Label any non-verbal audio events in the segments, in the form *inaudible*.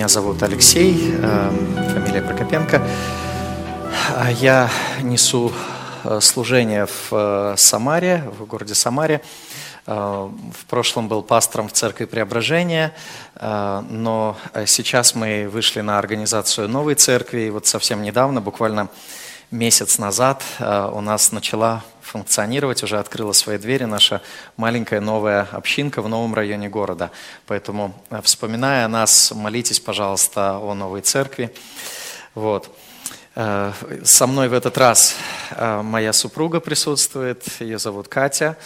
Э, меня зовут Алексей, э, фамилия Прокопенко. Я несу э, служение в Самаре, в городе Самаре. В прошлом был пастором в Церкви Преображения, но сейчас мы вышли на организацию новой церкви. И вот совсем недавно, буквально месяц назад, у нас начала функционировать, уже открыла свои двери наша маленькая новая общинка в новом районе города. Поэтому, э, вспоминая нас, молитесь, пожалуйста, о новой церкви. Вот. Э, со мной в этот раз э, моя супруга присутствует, ее зовут Катя.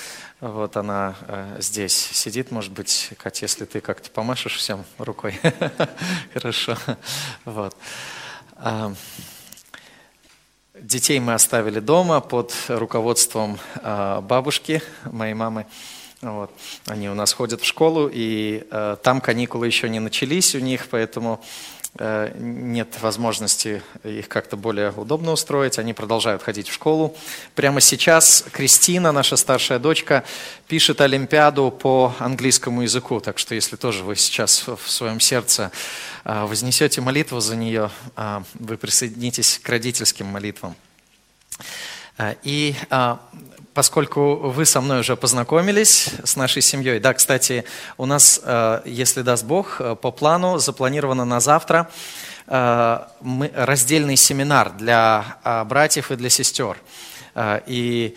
Вот она здесь сидит, может быть, Катя, если ты как-то помашешь всем рукой. *laughs* Хорошо. Вот. Детей мы оставили дома под руководством а, бабушки, моей мамы. Вот. Они у нас ходят в школу, и э, там каникулы еще не начались у них, поэтому нет возможности их как-то более удобно устроить. Они продолжают ходить в школу. Прямо сейчас Кристина, наша старшая дочка, пишет Олимпиаду по английскому языку. Так что если тоже вы сейчас в своем сердце э, вознесете молитву за нее, э, вы присоединитесь к родительским молитвам. Э, и э, поскольку вы со мной уже познакомились с нашей семьей, да, кстати, у нас, э, если даст Бог, по плану запланировано на завтра раздельный семинар для братьев и для сестер. И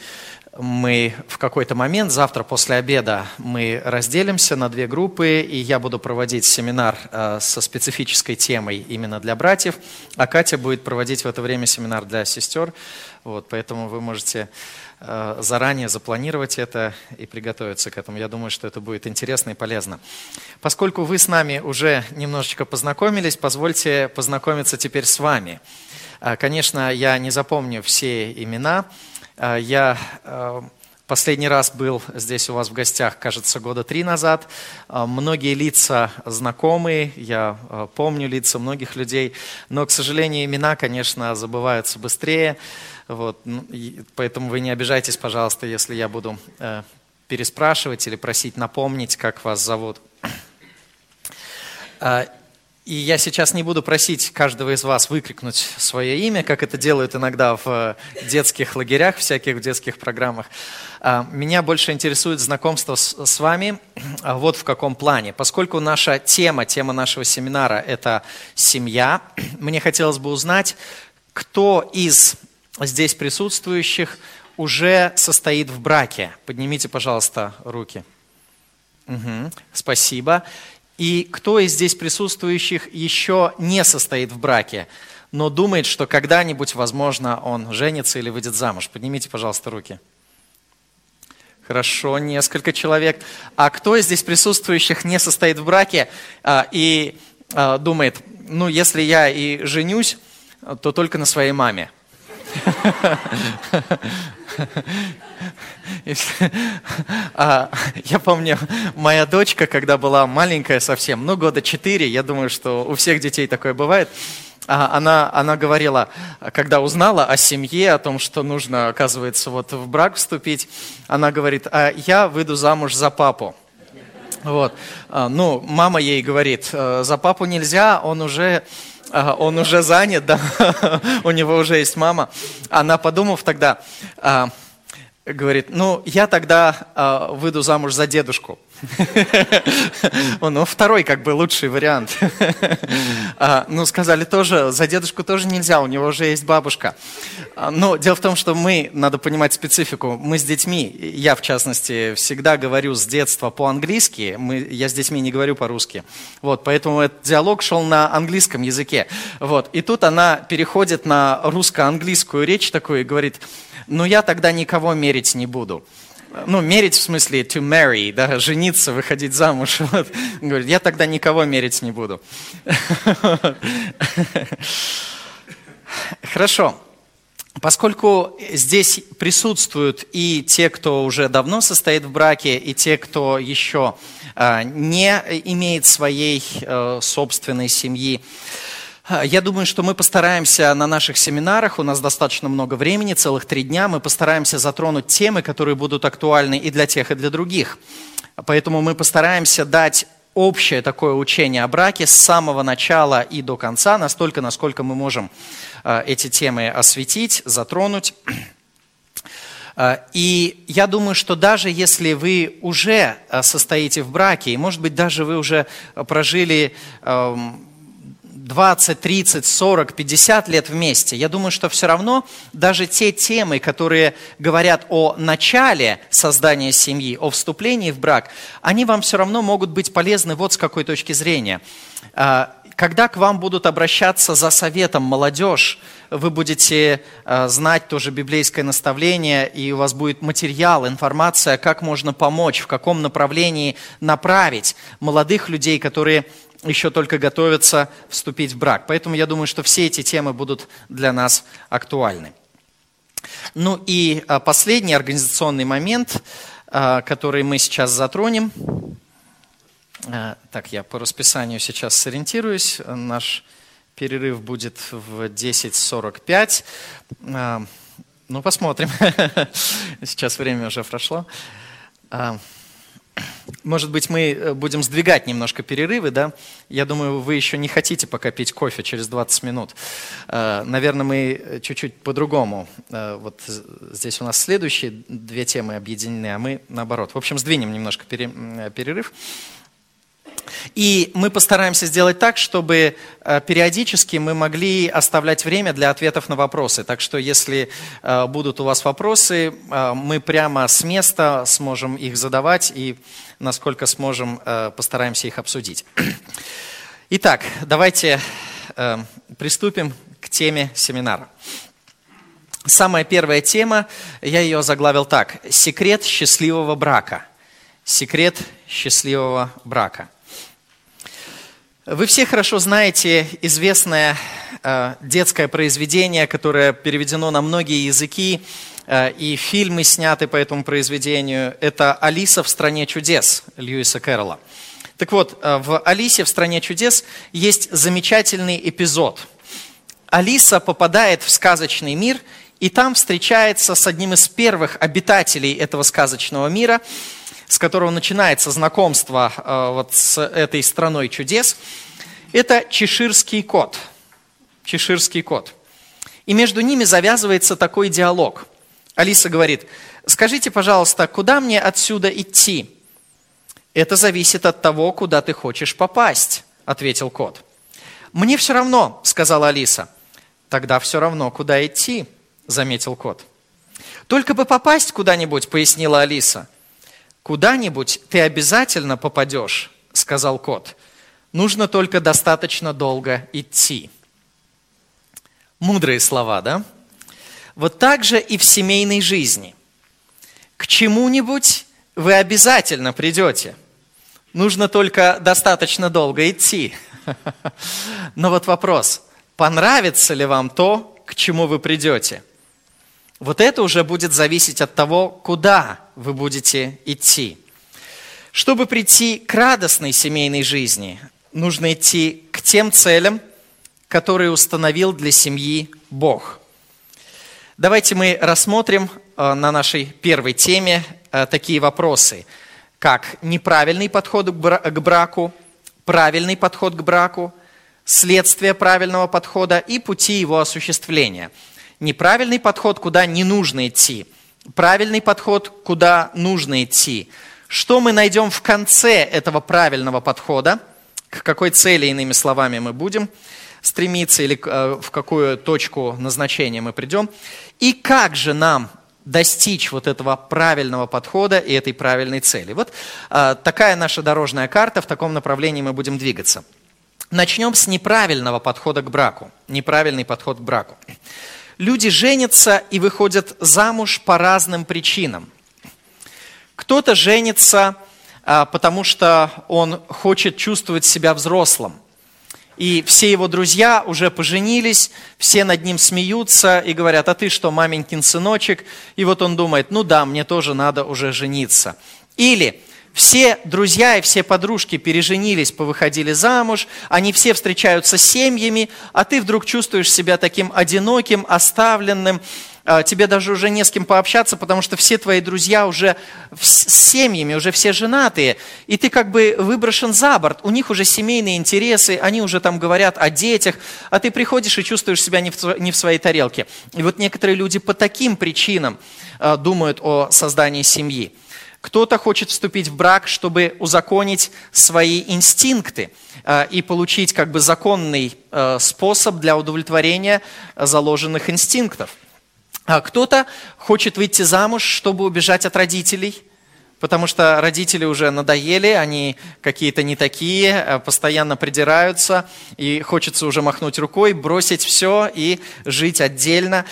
мы в какой-то момент, завтра после обеда, мы разделимся на две группы, и я буду проводить семинар со специфической темой именно для братьев, а Катя будет проводить в это время семинар для сестер. Вот, поэтому вы можете э, заранее запланировать это и приготовиться к этому. Я думаю, что это будет интересно и полезно. Поскольку вы с нами уже немножечко познакомились, позвольте познакомиться теперь с вами. Э, конечно, я не запомню все имена. Э, я Последний раз был здесь у вас в гостях, кажется, года три назад. Многие лица знакомые, я помню лица многих людей, но, к сожалению, имена, конечно, забываются быстрее. Вот, ну, поэтому вы не обижайтесь, пожалуйста, если я буду переспрашивать или просить напомнить, как вас зовут. И я сейчас не буду просить каждого из вас выкрикнуть свое имя, как это делают иногда в детских лагерях, всяких детских программах. А, меня больше интересует знакомство с, с вами а, вот в каком плане. Поскольку наша тема, тема нашего семинара – это семья, *clears throat* мне хотелось бы узнать, кто из здесь присутствующих уже состоит в браке? Поднимите, пожалуйста, руки. Угу, спасибо. И кто из здесь присутствующих еще не состоит в браке, но думает, что когда-нибудь, возможно, он женится или выйдет замуж? Поднимите, пожалуйста, руки. Хорошо, несколько человек. А кто из здесь присутствующих не состоит в браке а, и а, думает, ну, если я и женюсь, то только на своей маме? А, я помню, моя дочка, когда была маленькая совсем, ну, года четыре, я думаю, что у всех детей такое бывает, а, она, она говорила, когда узнала о семье, о том, что нужно, оказывается, вот в брак вступить, она говорит, а я выйду замуж за папу. Вот. А, ну, мама ей говорит, «Э, за папу нельзя, он уже он уже занят, да, *laughs* у него уже есть мама. Она, подумав тогда, а, говорит, ну, я тогда а, выйду замуж за дедушку. *laughs* Ну, второй как бы лучший вариант. *laughs* А, ну, сказали тоже, за дедушку тоже нельзя, у него уже есть бабушка. А, но дело в том, что мы, надо понимать специфику, мы с детьми, я в частности, всегда говорю с детства по-английски, я с детьми не говорю по-русски. Вот, поэтому этот диалог шел на английском языке. Вот, и тут она переходит на русско-английскую речь такую и говорит, ну, я тогда никого мерить не буду ну, мерить в смысле to marry, да, жениться, выходить замуж. *laughs* Вот. Говорит, я тогда никого мерить не буду. *laughs* Хорошо. Поскольку здесь присутствуют и те, кто уже давно состоит в браке, и те, кто еще а, не имеет своей а, собственной семьи, я думаю, что мы постараемся на наших семинарах, у нас достаточно много времени, целых три дня, мы постараемся затронуть темы, которые будут актуальны и для тех, и для других. Поэтому мы постараемся дать общее такое учение о браке с самого начала и до конца, настолько, насколько мы можем э, эти темы осветить, затронуть. Э, и я думаю, что даже если вы уже состоите в браке, и, может быть, даже вы уже прожили 20, 30, 40, 50 лет вместе, я думаю, что все равно даже те темы, которые говорят о начале создания семьи, о вступлении в брак, они вам все равно могут быть полезны вот с какой точки зрения. А, когда к вам будут обращаться за советом молодежь, вы будете а, знать тоже библейское наставление, и у вас будет материал, информация, как можно помочь, в каком направлении направить молодых людей, которые еще только готовятся вступить в брак. Поэтому я думаю, что все эти темы будут для нас актуальны. Ну и а, последний организационный момент, а, который мы сейчас затронем. А, так, я по расписанию сейчас сориентируюсь. Наш перерыв будет в 10.45. Ну, посмотрим. *laughs* Сейчас время уже прошло. Может быть, мы э, будем сдвигать немножко перерывы, да? Я думаю, вы еще не хотите пока пить кофе через 20 минут. Э, наверное, мы чуть-чуть по-другому. Э, вот здесь у нас следующие две темы объединены, а мы наоборот. В общем, сдвинем немножко перерыв. И мы постараемся сделать так, чтобы э, периодически мы могли оставлять время для ответов на вопросы. Так что если э, будут у вас вопросы, э, мы прямо с места сможем их задавать и насколько сможем, постараемся их обсудить. *clears throat* Итак, давайте приступим к теме семинара. Самая первая тема, я ее заглавил так. Секрет счастливого брака. Секрет счастливого брака. Вы все хорошо знаете известное э, детское произведение, которое переведено на многие языки, э, и фильмы сняты по этому произведению. Это «Алиса в стране чудес» Льюиса Кэрролла. Так вот, э, в «Алисе в стране чудес» есть замечательный эпизод. Алиса попадает в сказочный мир, и там встречается с одним из первых обитателей этого сказочного мира – с которого начинается знакомство э, вот с этой страной чудес, это чеширский кот. Чеширский кот. И между ними завязывается такой диалог. Алиса говорит, скажите, пожалуйста, куда мне отсюда идти? Это зависит от того, куда ты хочешь попасть, ответил кот. Мне все равно, сказала Алиса. Тогда все равно, куда идти, заметил кот. Только бы попасть куда-нибудь, пояснила Алиса. Куда-нибудь ты обязательно попадешь, сказал кот. Нужно только достаточно долго идти. Мудрые слова, да? Вот так же и в семейной жизни. К чему-нибудь вы обязательно придете. Нужно только достаточно долго идти. *laughs* Но вот вопрос, понравится ли вам то, к чему вы придете? Вот это уже будет зависеть от того, куда вы будете идти. Чтобы прийти к радостной семейной жизни, нужно идти к тем целям, которые установил для семьи Бог. Давайте мы рассмотрим э, на нашей первой теме э, такие вопросы, как неправильный подход к браку, правильный подход к браку, следствие правильного подхода и пути его осуществления – Неправильный подход, куда не нужно идти. Правильный подход, куда нужно идти. Что мы найдем в конце этого правильного подхода? К какой цели, иными словами, мы будем стремиться или э, в какую точку назначения мы придем? И как же нам достичь вот этого правильного подхода и этой правильной цели. Вот э, такая наша дорожная карта, в таком направлении мы будем двигаться. Начнем с неправильного подхода к браку. Неправильный подход к браку. Люди женятся и выходят замуж по разным причинам. Кто-то женится, а, потому что он хочет чувствовать себя взрослым. И все его друзья уже поженились, все над ним смеются и говорят, а ты что, маменькин сыночек? И вот он думает, ну да, мне тоже надо уже жениться. Или все друзья и все подружки переженились, повыходили замуж, они все встречаются с семьями, а ты вдруг чувствуешь себя таким одиноким, оставленным, а, тебе даже уже не с кем пообщаться, потому что все твои друзья уже с семьями, уже все женатые, и ты как бы выброшен за борт, у них уже семейные интересы, они уже там говорят о детях, а ты приходишь и чувствуешь себя не в, не в своей тарелке. И вот некоторые люди по таким причинам а, думают о создании семьи. Кто-то хочет вступить в брак, чтобы узаконить свои инстинкты а, и получить как бы законный способ для удовлетворения заложенных инстинктов – а кто-то хочет выйти замуж, чтобы убежать от родителей, потому что родители уже надоели, они какие-то не такие, э, постоянно придираются, и хочется уже махнуть рукой, бросить все и жить отдельно.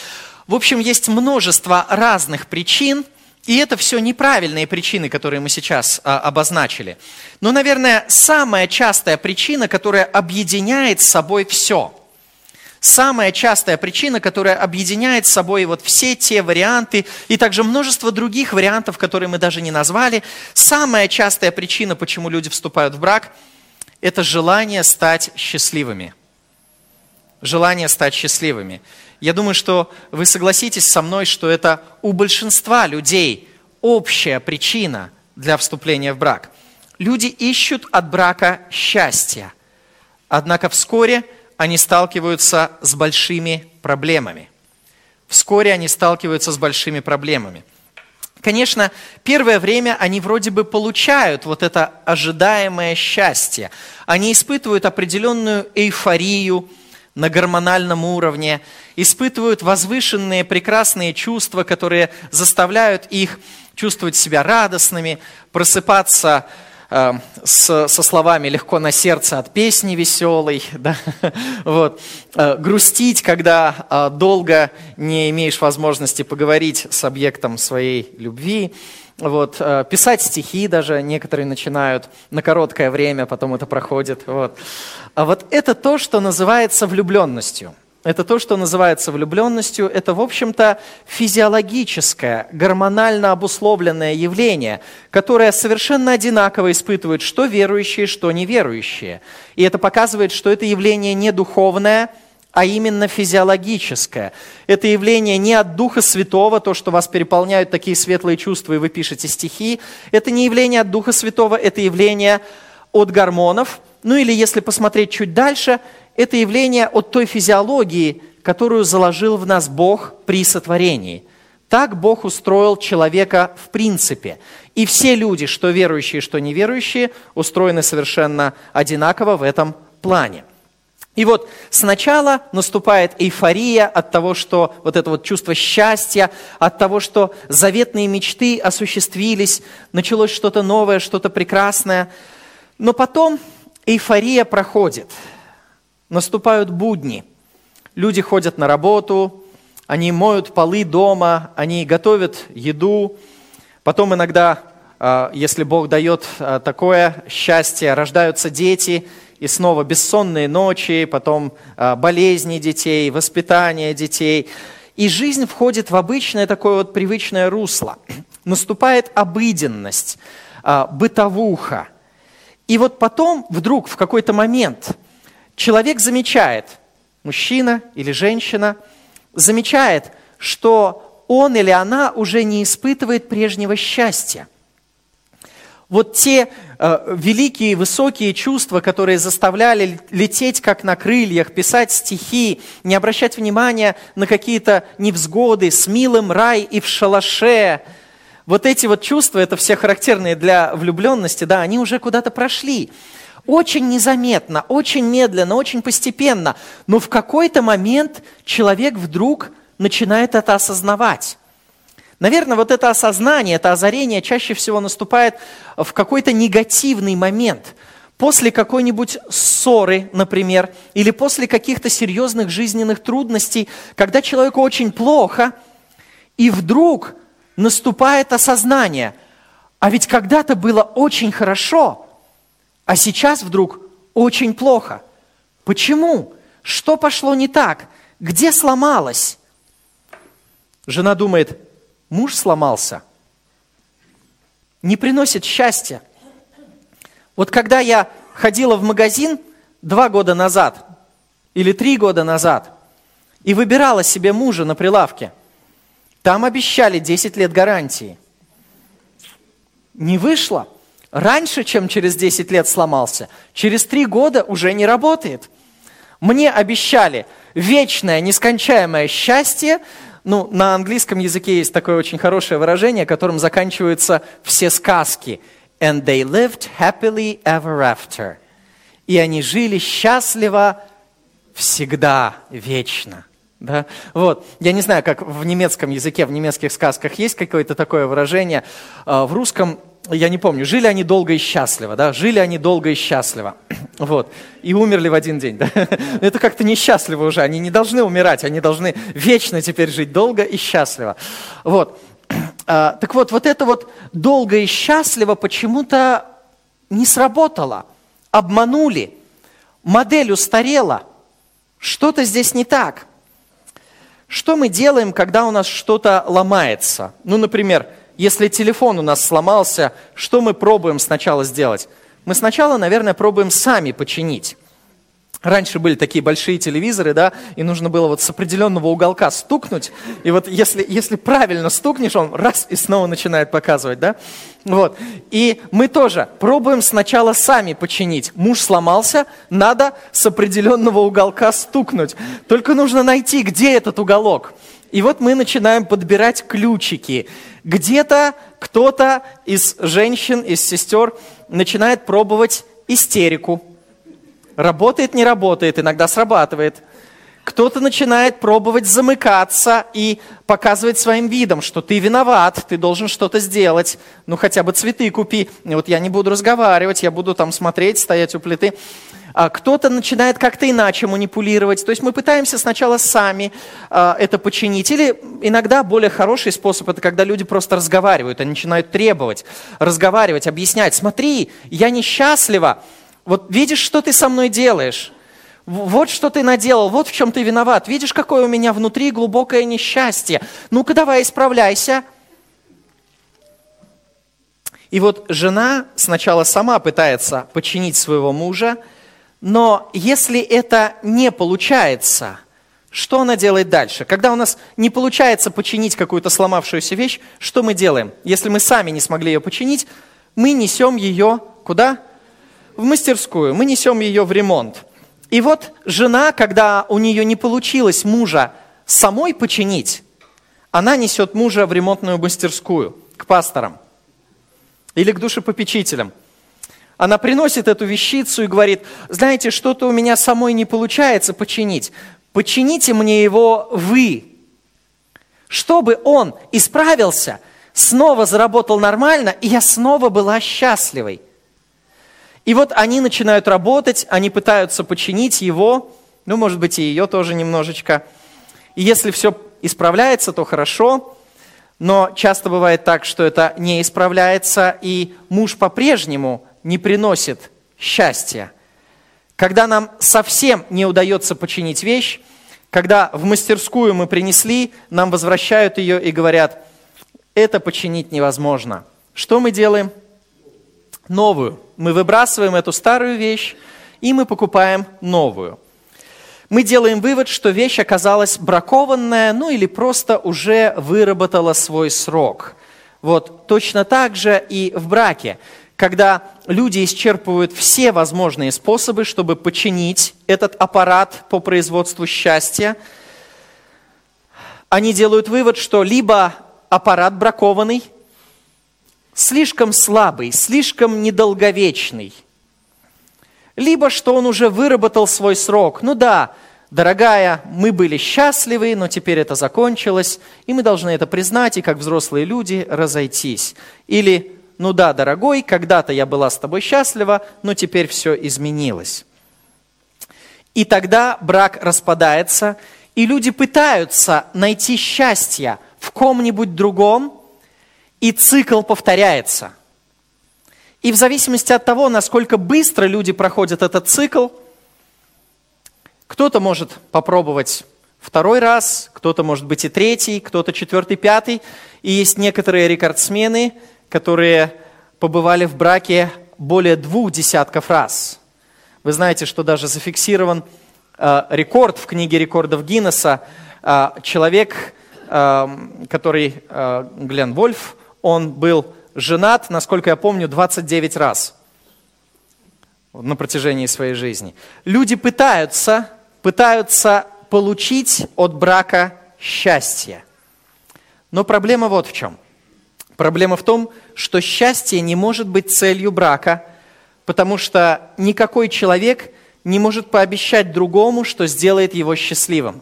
В общем, есть множество разных причин, и это все неправильные причины, которые мы сейчас а, обозначили. Но, наверное, самая частая причина, которая объединяет с собой все – самая частая причина, которая объединяет с собой вот все те варианты и также множество других вариантов, которые мы даже не назвали. Самая частая причина, почему люди вступают в брак, это желание стать счастливыми. Желание стать счастливыми. Я думаю, что вы согласитесь со мной, что это у большинства людей общая причина для вступления в брак. Люди ищут от брака счастья. Однако вскоре они сталкиваются с большими проблемами. Вскоре они сталкиваются с большими проблемами. Конечно, первое время они вроде бы получают вот это ожидаемое счастье. Они испытывают определенную эйфорию на гормональном уровне, испытывают возвышенные прекрасные чувства, которые заставляют их чувствовать себя радостными, просыпаться Э, с, со словами «легко на сердце от песни веселой», *laughs* да? вот. Э, грустить, когда э, долго не имеешь возможности поговорить с объектом своей любви, вот. писать стихи даже некоторые начинают на короткое время, потом это проходит. Вот. А вот это то, что называется влюбленностью – это то, что называется влюбленностью. Это, в общем-то, физиологическое, гормонально обусловленное явление, которое совершенно одинаково испытывают что верующие, что неверующие. И это показывает, что это явление не духовное, а именно физиологическое. Это явление не от Духа Святого, то, что вас переполняют такие светлые чувства, и вы пишете стихи. Это не явление от Духа Святого, это явление от гормонов. Ну или если посмотреть чуть дальше, это явление от той физиологии, которую заложил в нас Бог при сотворении. Так Бог устроил человека в принципе. И все люди, что верующие, что неверующие, устроены совершенно одинаково в этом плане. И вот сначала наступает эйфория от того, что вот это вот чувство счастья, от того, что заветные мечты осуществились, началось что-то новое, что-то прекрасное. Но потом эйфория проходит – наступают будни. Люди ходят на работу, они моют полы дома, они готовят еду. Потом иногда, а, если Бог дает а, такое счастье, рождаются дети, и снова бессонные ночи, потом а, болезни детей, воспитание детей. И жизнь входит в обычное такое вот привычное русло. *clears throat* Наступает обыденность, бытовуха. И вот потом вдруг в какой-то момент – человек замечает, мужчина или женщина, замечает, что он или она уже не испытывает прежнего счастья. Вот те э, великие, высокие чувства, которые заставляли лететь как на крыльях, писать стихи, не обращать внимания на какие-то невзгоды, с милым рай и в шалаше, вот эти вот чувства, это все характерные для влюбленности, да, они уже куда-то прошли очень незаметно, очень медленно, очень постепенно, но в какой-то момент человек вдруг начинает это осознавать. Наверное, вот это осознание, это озарение чаще всего наступает в какой-то негативный момент, после какой-нибудь ссоры, например, или после каких-то серьезных жизненных трудностей, когда человеку очень плохо, и вдруг наступает осознание, а ведь когда-то было очень хорошо – а сейчас вдруг очень плохо. Почему? Что пошло не так? Где сломалось? Жена думает, муж сломался. Не приносит счастья. Вот когда я ходила в магазин два года назад или три года назад и выбирала себе мужа на прилавке, Там обещали 10 лет гарантии. Не вышло. Раньше, чем через 10 лет сломался, через 3 года уже не работает. Мне обещали вечное, нескончаемое счастье. Ну, на английском языке есть такое очень хорошее выражение, которым заканчиваются все сказки. And they lived happily ever after. И они жили счастливо всегда, вечно. Да? Вот. Я не знаю, как в немецком языке, в немецких сказках есть какое-то такое выражение. А, в русском, я не помню, жили они долго и счастливо. Да? Жили они долго и счастливо. Вот. И умерли в один день. Да? *laughs* Это как-то несчастливо уже. Они не должны умирать, они должны вечно теперь жить долго и счастливо. Вот. *clears throat* А, так вот, вот это вот долго и счастливо почему-то не сработало. Обманули. Модель устарела. Что-то здесь не так. Что мы делаем, когда у нас что-то ломается? Ну, например, если телефон у нас сломался, что мы пробуем сначала сделать? Мы сначала, наверное, пробуем сами починить. Раньше были такие большие телевизоры, да, и нужно было вот с определенного уголка стукнуть, и вот если, если правильно стукнешь, он раз и снова начинает показывать, да. Вот. И мы тоже пробуем сначала сами починить. Муж сломался, надо с определенного уголка стукнуть. Только нужно найти, где этот уголок. И вот мы начинаем подбирать ключики. Где-то кто-то из женщин, из сестер начинает пробовать истерику Работает, не работает, иногда срабатывает. Кто-то начинает пробовать замыкаться и показывать своим видом, что ты виноват, ты должен что-то сделать. Ну, хотя бы цветы купи. Вот я не буду разговаривать, я буду там смотреть, стоять у плиты. А кто-то начинает как-то иначе манипулировать. То есть мы пытаемся сначала сами а, это починить. Или иногда более хороший способ – это когда люди просто разговаривают, они начинают требовать, разговаривать, объяснять. Смотри, я несчастлива, вот видишь, что ты со мной делаешь? Вот что ты наделал, вот в чем ты виноват. Видишь, какое у меня внутри глубокое несчастье. Ну-ка давай исправляйся. И вот жена сначала сама пытается починить своего мужа, но если это не получается, что она делает дальше? Когда у нас не получается починить какую-то сломавшуюся вещь, что мы делаем? Если мы сами не смогли ее починить, мы несем ее куда? в мастерскую, мы несем ее в ремонт. И вот жена, когда у нее не получилось мужа самой починить, она несет мужа в ремонтную мастерскую, к пасторам или к душепопечителям. Она приносит эту вещицу и говорит, знаете, что-то у меня самой не получается починить. Почините мне его вы, чтобы он исправился, снова заработал нормально, и я снова была счастливой. И вот они начинают работать, они пытаются починить его, ну, может быть, и ее тоже немножечко. И если все исправляется, то хорошо, но часто бывает так, что это не исправляется, и муж по-прежнему не приносит счастья. Когда нам совсем не удается починить вещь, когда в мастерскую мы принесли, нам возвращают ее и говорят, это починить невозможно. Что мы делаем? новую. Мы выбрасываем эту старую вещь, и мы покупаем новую. Мы делаем вывод, что вещь оказалась бракованная, ну или просто уже выработала свой срок. Вот точно так же и в браке, когда люди исчерпывают все возможные способы, чтобы починить этот аппарат по производству счастья, они делают вывод, что либо аппарат бракованный – слишком слабый, слишком недолговечный. Либо что он уже выработал свой срок. Ну да, дорогая, мы были счастливы, но теперь это закончилось, и мы должны это признать и как взрослые люди разойтись. Или, ну да, дорогой, когда-то я была с тобой счастлива, но теперь все изменилось. И тогда брак распадается, и люди пытаются найти счастье в ком-нибудь другом, и цикл повторяется. И в зависимости от того, насколько быстро люди проходят этот цикл, кто-то может попробовать второй раз, кто-то может быть и третий, кто-то четвертый, пятый. И есть некоторые рекордсмены, которые побывали в браке более двух десятков раз. Вы знаете, что даже зафиксирован э, рекорд в книге рекордов Гиннесса. Э, человек эм, который э, Глен Вольф, он был женат, насколько я помню, 29 раз на протяжении своей жизни. Люди пытаются, пытаются получить от брака счастье. Но проблема вот в чем. Проблема в том, что счастье не может быть целью брака, потому что никакой человек не может пообещать другому, что сделает его счастливым.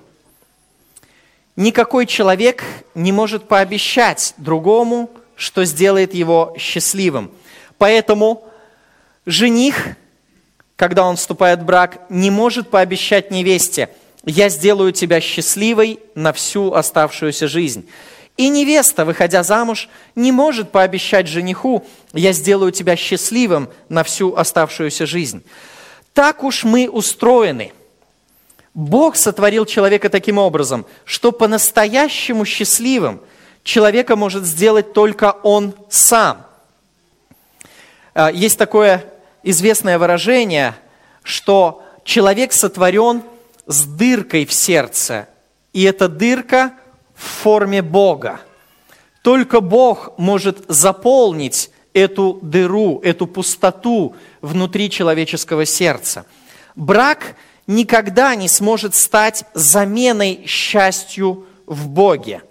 Никакой человек не может пообещать другому, что сделает его счастливым. Поэтому жених, когда он вступает в брак, не может пообещать невесте, я сделаю тебя счастливой на всю оставшуюся жизнь. И невеста, выходя замуж, не может пообещать жениху, я сделаю тебя счастливым на всю оставшуюся жизнь. Так уж мы устроены. Бог сотворил человека таким образом, что по-настоящему счастливым человека может сделать только он сам. А, есть такое известное выражение, что человек сотворен с дыркой в сердце, и эта дырка в форме Бога. Только Бог может заполнить эту дыру, эту пустоту внутри человеческого сердца. Брак никогда не сможет стать заменой счастью в Боге.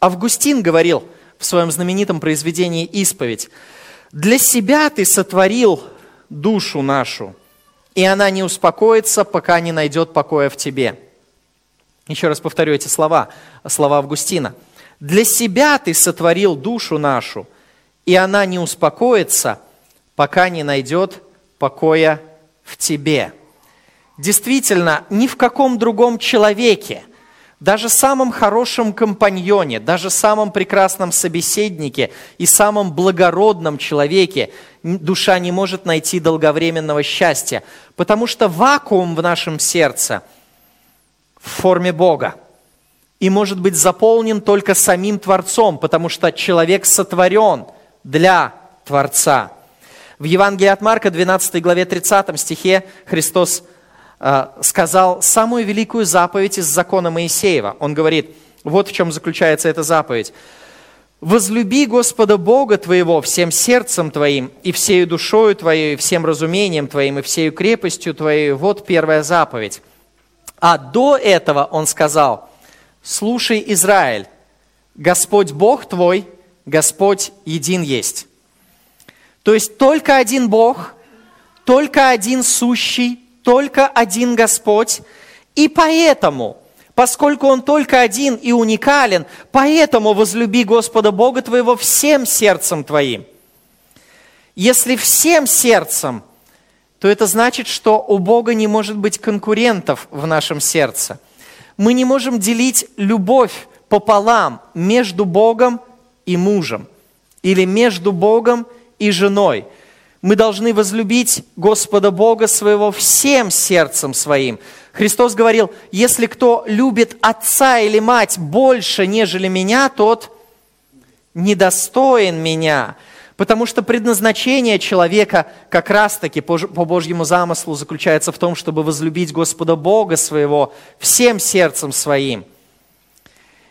Августин говорил в своем знаменитом произведении «Исповедь», «Для себя ты сотворил душу нашу, и она не успокоится, пока не найдет покоя в тебе». Еще раз повторю эти слова, слова Августина. «Для себя ты сотворил душу нашу, и она не успокоится, пока не найдет покоя в тебе». Действительно, ни в каком другом человеке, даже самом хорошем компаньоне, даже самом прекрасном собеседнике и самом благородном человеке душа не может найти долговременного счастья, потому что вакуум в нашем сердце в форме Бога и может быть заполнен только самим Творцом, потому что человек сотворен – для Творца. В Евангелии от Марка, 12 главе 30 стихе Христос э, сказал самую великую заповедь из закона Моисеева. Он говорит, вот в чем заключается эта заповедь. «Возлюби Господа Бога твоего всем сердцем твоим, и всею душою твоей, и всем разумением твоим, и всею крепостью твоей». Вот первая заповедь. А до этого он сказал, «Слушай, Израиль, Господь Бог твой – Господь един есть. То есть только один Бог, только один сущий, только один Господь. И поэтому, поскольку Он только один и уникален, поэтому возлюби Господа Бога твоего всем сердцем твоим. Если всем сердцем, то это значит, что у Бога не может быть конкурентов в нашем сердце. Мы не можем делить любовь пополам между Богом и мужем, или между Богом и женой. Мы должны возлюбить Господа Бога своего всем сердцем своим. Христос говорил, если кто любит отца или мать больше, нежели меня, тот недостоин меня. Потому что предназначение человека как раз-таки по Божьему замыслу заключается в том, чтобы возлюбить Господа Бога своего всем сердцем своим –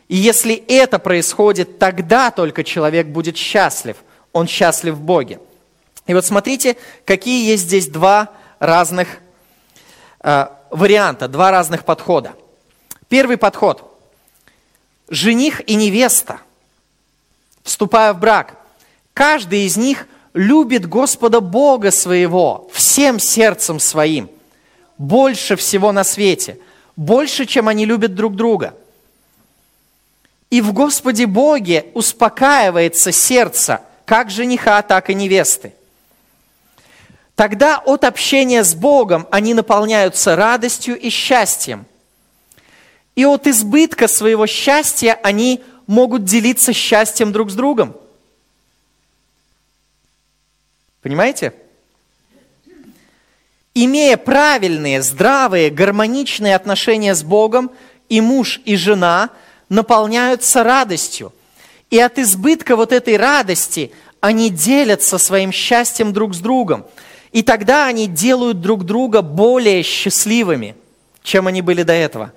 и если это происходит, тогда только человек будет счастлив. Он счастлив в Боге. И вот смотрите, какие есть здесь два разных э, варианта, два разных подхода. Первый подход. Жених и невеста, вступая в брак, каждый из них любит Господа Бога своего всем сердцем своим, больше всего на свете, больше, чем они любят друг друга – и в Господе Боге успокаивается сердце как жениха, так и невесты. Тогда от общения с Богом они наполняются радостью и счастьем. И от избытка своего счастья они могут делиться счастьем друг с другом. Понимаете? Имея правильные, здравые, гармоничные отношения с Богом, и муж, и жена – наполняются радостью. И от избытка вот этой радости они делятся своим счастьем друг с другом. И тогда они делают друг друга более счастливыми, чем они были до этого.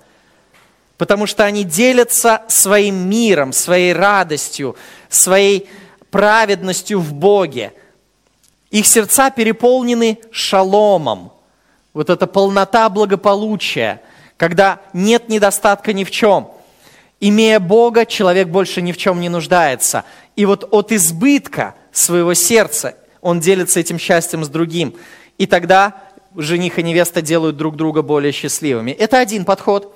потому что они делятся своим миром, своей радостью, своей праведностью в Боге. Их сердца переполнены шаломом. Вот эта полнота благополучия, когда нет недостатка ни в чем. Имея Бога, человек больше ни в чем не нуждается. И вот от избытка своего сердца он делится этим счастьем с другим. И тогда жених и невеста делают друг друга более счастливыми. Это один подход.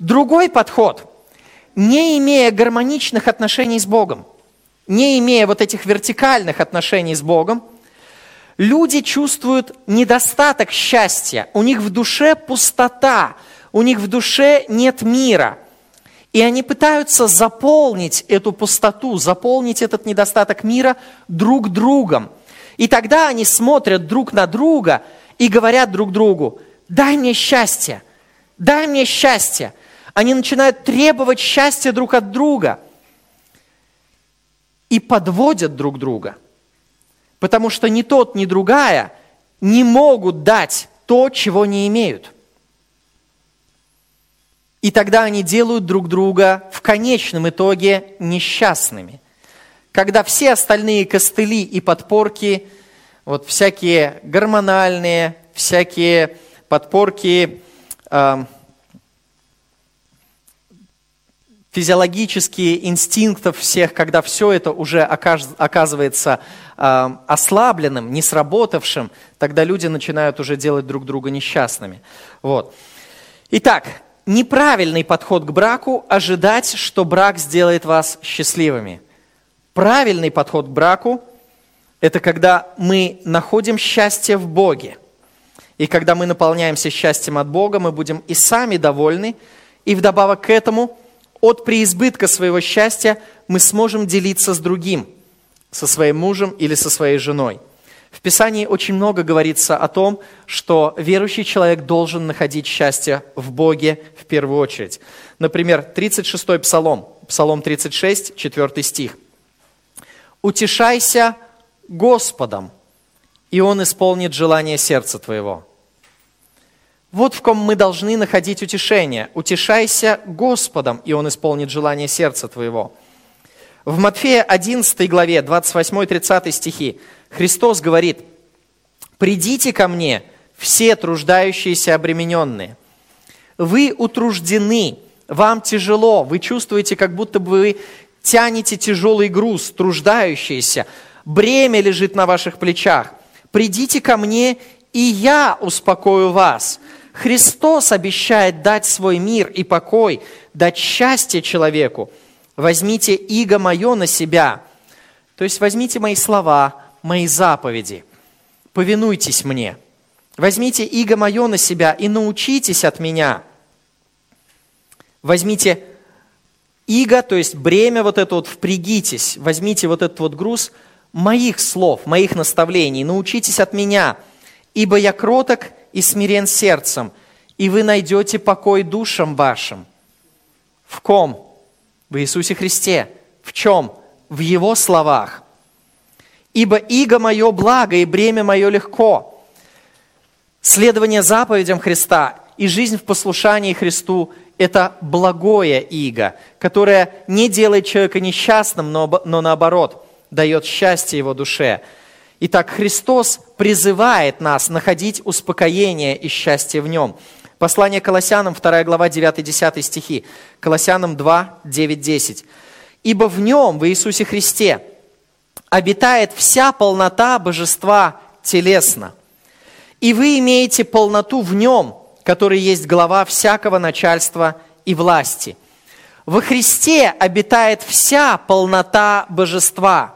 Другой подход, не имея гармоничных отношений с Богом, не имея вот этих вертикальных отношений с Богом, люди чувствуют недостаток счастья, у них в душе пустота, у них в душе нет мира. И они пытаются заполнить эту пустоту, заполнить этот недостаток мира друг другом. И тогда они смотрят друг на друга и говорят друг другу, дай мне счастье, дай мне счастье. Они начинают требовать счастья друг от друга и подводят друг друга. Потому что ни тот, ни другая не могут дать то, чего не имеют. И тогда они делают друг друга в конечном итоге несчастными. Когда все остальные костыли и подпорки, вот всякие гормональные, всякие подпорки, э, физиологические инстинктов всех, когда все это уже оказывается э, ослабленным, не сработавшим, тогда люди начинают уже делать друг друга несчастными. Вот. Итак, неправильный подход к браку – ожидать, что брак сделает вас счастливыми. Правильный подход к браку – это когда мы находим счастье в Боге. И когда мы наполняемся счастьем от Бога, мы будем и сами довольны, и вдобавок к этому – от преизбытка своего счастья мы сможем делиться с другим, со своим мужем или со своей женой. В Писании очень много говорится о том, что верующий человек должен находить счастье в Боге в первую очередь. Например, 36-й Псалом, Псалом 36, 4 стих. «Утешайся Господом, и Он исполнит желание сердца твоего». Вот в ком мы должны находить утешение. Утешайся Господом, и Он исполнит желание сердца твоего. В Матфея 11 главе, 28-30 стихи, Христос говорит, «Придите ко мне, все труждающиеся обремененные. Вы утруждены, вам тяжело, вы чувствуете, как будто бы вы тянете тяжелый груз, труждающийся, бремя лежит на ваших плечах. Придите ко мне, и я успокою вас. Христос обещает дать свой мир и покой, дать счастье человеку. Возьмите иго мое на себя. То есть возьмите мои слова, мои заповеди. Повинуйтесь мне. Возьмите иго мое на себя и научитесь от меня. Возьмите иго, то есть бремя вот это вот, впрягитесь. Возьмите вот этот вот груз моих слов, моих наставлений. Научитесь от меня, ибо я кроток и смирен сердцем, и вы найдете покой душам вашим. В ком? В Иисусе Христе. В чем? В Его словах. Ибо иго мое благо и бремя мое легко. Следование заповедям Христа и жизнь в послушании Христу – это благое иго, которое не делает человека несчастным, но, но наоборот, дает счастье его душе – Итак, Христос призывает нас находить успокоение и счастье в Нем. Послание Колоссянам, 2 глава, 9-10 стихи. Колоссянам 2, 9, 10. «Ибо в Нем, в Иисусе Христе, обитает вся полнота божества телесно. И вы имеете полноту в Нем, который есть глава всякого начальства и власти. Во Христе обитает вся полнота божества –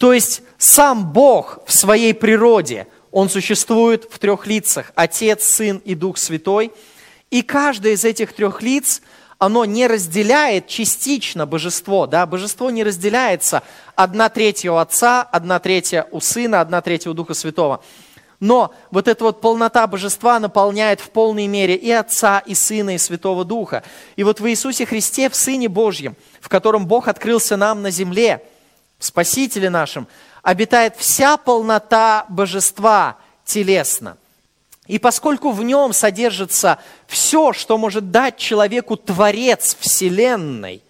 то есть сам Бог в своей природе, Он существует в трех лицах, Отец, Сын и Дух Святой. И каждое из этих трех лиц, оно не разделяет частично божество. Да? Божество не разделяется одна третья у Отца, одна третья у Сына, одна третья у Духа Святого. Но вот эта вот полнота божества наполняет в полной мере и Отца, и Сына, и Святого Духа. И вот в Иисусе Христе, в Сыне Божьем, в котором Бог открылся нам на земле – в Спасителе нашем, обитает вся полнота божества телесно. И поскольку в нем содержится все, что может дать человеку Творец Вселенной,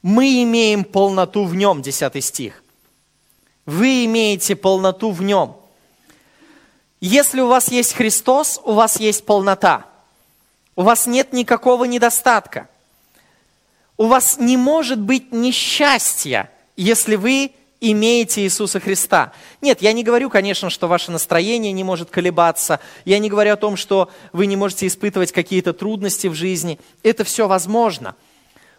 мы имеем полноту в нем, 10 стих. Вы имеете полноту в нем. Если у вас есть Христос, у вас есть полнота. У вас нет никакого недостатка. У вас не может быть несчастья, если вы имеете Иисуса Христа. Нет, я не говорю, конечно, что ваше настроение не может колебаться. Я не говорю о том, что вы не можете испытывать какие-то трудности в жизни. Это все возможно.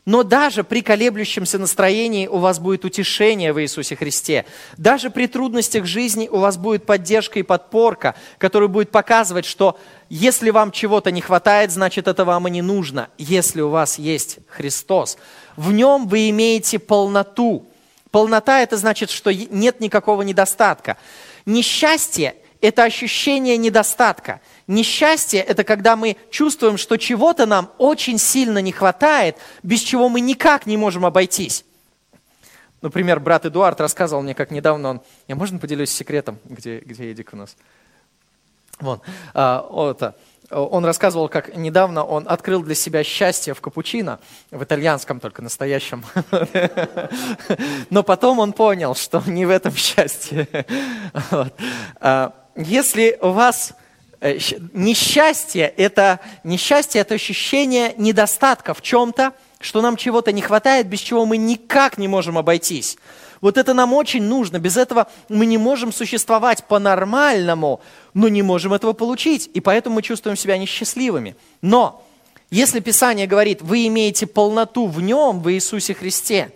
Но даже при колеблющемся настроении у вас будет утешение в Иисусе Христе. Даже при трудностях жизни у вас будет поддержка и подпорка, которая будет показывать, что если вам чего-то не хватает, значит это вам и не нужно. Если у вас есть Христос, в нем вы имеете полноту. Полнота – это значит, что нет никакого недостатка. Несчастье – это ощущение недостатка. Несчастье – это когда мы чувствуем, что чего-то нам очень сильно не хватает, без чего мы никак не можем обойтись. Например, брат Эдуард рассказывал мне, как недавно он... Я можно поделюсь секретом, где, где Эдик у нас? Вот. А, это, он рассказывал, как недавно он открыл для себя счастье в капучино, в итальянском только настоящем. Но потом он понял, что не в этом счастье. А, если у вас э, несчастье, это несчастье, это ощущение недостатка в чем-то, что нам чего-то не хватает, без чего мы никак не можем обойтись. Вот это нам очень нужно. Без этого мы не можем существовать по-нормальному, но не можем этого получить. И поэтому мы чувствуем себя несчастливыми. Но если Писание говорит, вы имеете полноту в нем, в Иисусе Христе,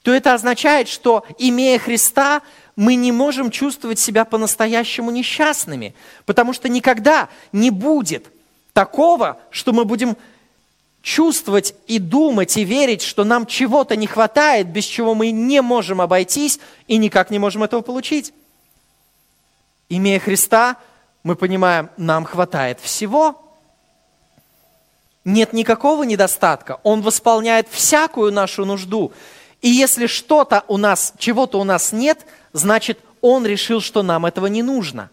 то это означает, что имея Христа, мы не можем чувствовать себя по-настоящему несчастными, потому что никогда не будет такого, что мы будем чувствовать и думать и верить, что нам чего-то не хватает, без чего мы не можем обойтись и никак не можем этого получить. Имея Христа, мы понимаем, нам хватает всего. Нет никакого недостатка. Он восполняет всякую нашу нужду. И если что-то у нас, чего-то у нас нет, значит, Он решил, что нам этого не нужно.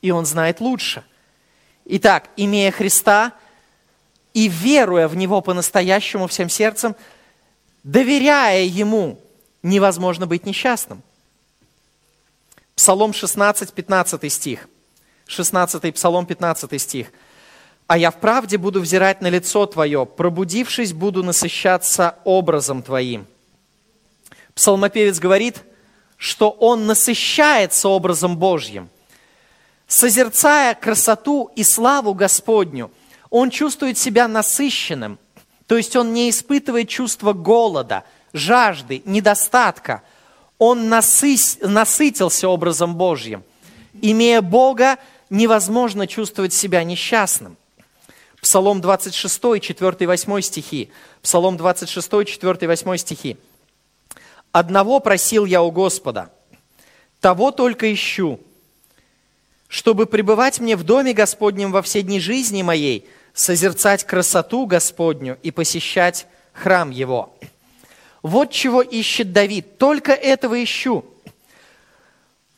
И Он знает лучше. Итак, имея Христа – и веруя в Него по-настоящему всем сердцем, доверяя Ему, невозможно быть несчастным. Псалом 16, 15 стих. 16 Псалом 15 стих. «А я вправде буду взирать на лицо Твое, пробудившись, буду насыщаться образом Твоим». Псалмопевец говорит, что он насыщается образом Божьим. Созерцая красоту и славу Господню – он чувствует себя насыщенным, то есть он не испытывает чувство голода, жажды, недостатка. Он насысь, насытился образом Божьим. Имея Бога, невозможно чувствовать себя несчастным. Псалом 26, 4, 8 стихи. Псалом 26, 4, 8 стихи. «Одного просил я у Господа, того только ищу, чтобы пребывать мне в доме Господнем во все дни жизни моей, созерцать красоту Господню и посещать храм Его. Вот чего ищет Давид. Только этого ищу.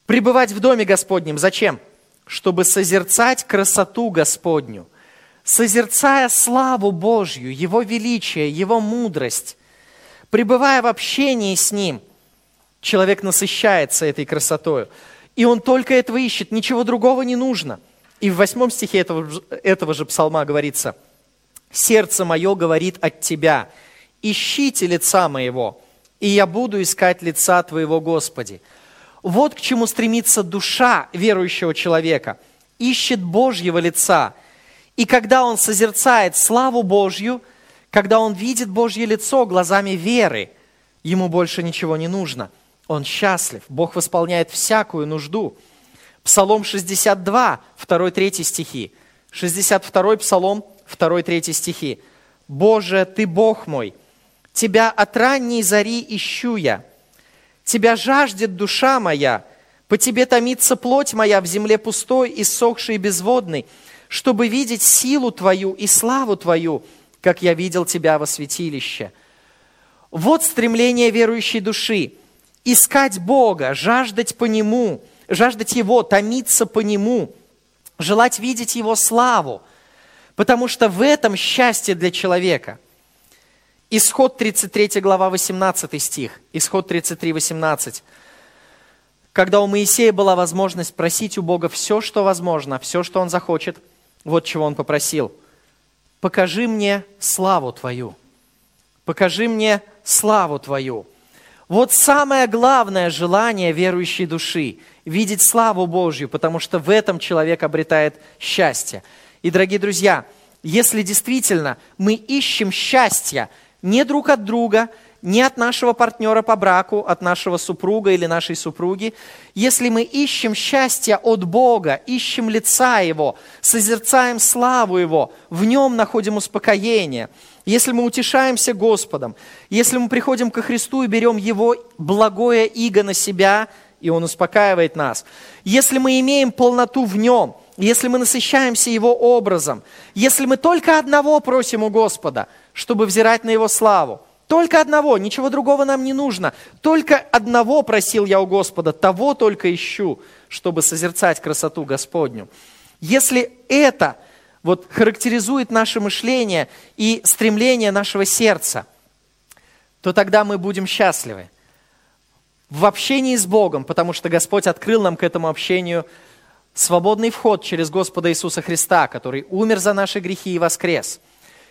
Пребывать в доме Господнем. Зачем? Чтобы созерцать красоту Господню. Созерцая славу Божью, Его величие, Его мудрость. Пребывая в общении с Ним, человек насыщается этой красотой. И он только этого ищет, ничего другого не нужно – и в восьмом стихе этого, этого же псалма говорится, «Сердце мое говорит от Тебя, ищите лица моего, и я буду искать лица Твоего, Господи». Вот к чему стремится душа верующего человека. Ищет Божьего лица. И когда он созерцает славу Божью, когда он видит Божье лицо глазами веры, ему больше ничего не нужно. Он счастлив. Бог восполняет всякую нужду. Псалом 62, 2-3 стихи. 62 Псалом, 2-3 стихи. «Боже, Ты Бог мой, Тебя от ранней зари ищу я. Тебя жаждет душа моя, по Тебе томится плоть моя в земле пустой, иссохшей и безводной, чтобы видеть силу Твою и славу Твою, как я видел Тебя во святилище». Вот стремление верующей души – искать Бога, жаждать по Нему – жаждать Его, томиться по Нему, желать видеть Его славу, потому что в этом счастье для человека. Исход 33 глава 18 стих, Исход 33, 18. Когда у Моисея была возможность просить у Бога все, что возможно, все, что он захочет, вот чего он попросил. «Покажи мне славу Твою». Покажи мне славу Твою. Вот самое главное желание верующей души – видеть славу Божью, потому что в этом человек обретает счастье. И, дорогие друзья, если действительно мы ищем счастья не друг от друга, не от нашего партнера по браку, от нашего супруга или нашей супруги. Если мы ищем счастье от Бога, ищем лица Его, созерцаем славу Его, в Нем находим успокоение, если мы утешаемся Господом, если мы приходим ко Христу и берем Его благое иго на себя, и Он успокаивает нас, если мы имеем полноту в Нем, если мы насыщаемся Его образом, если мы только одного просим у Господа, чтобы взирать на Его славу, только одного, ничего другого нам не нужно. Только одного просил я у Господа, того только ищу, чтобы созерцать красоту Господню. Если это вот характеризует наше мышление и стремление нашего сердца, то тогда мы будем счастливы в общении с Богом, потому что Господь открыл нам к этому общению свободный вход через Господа Иисуса Христа, который умер за наши грехи и воскрес –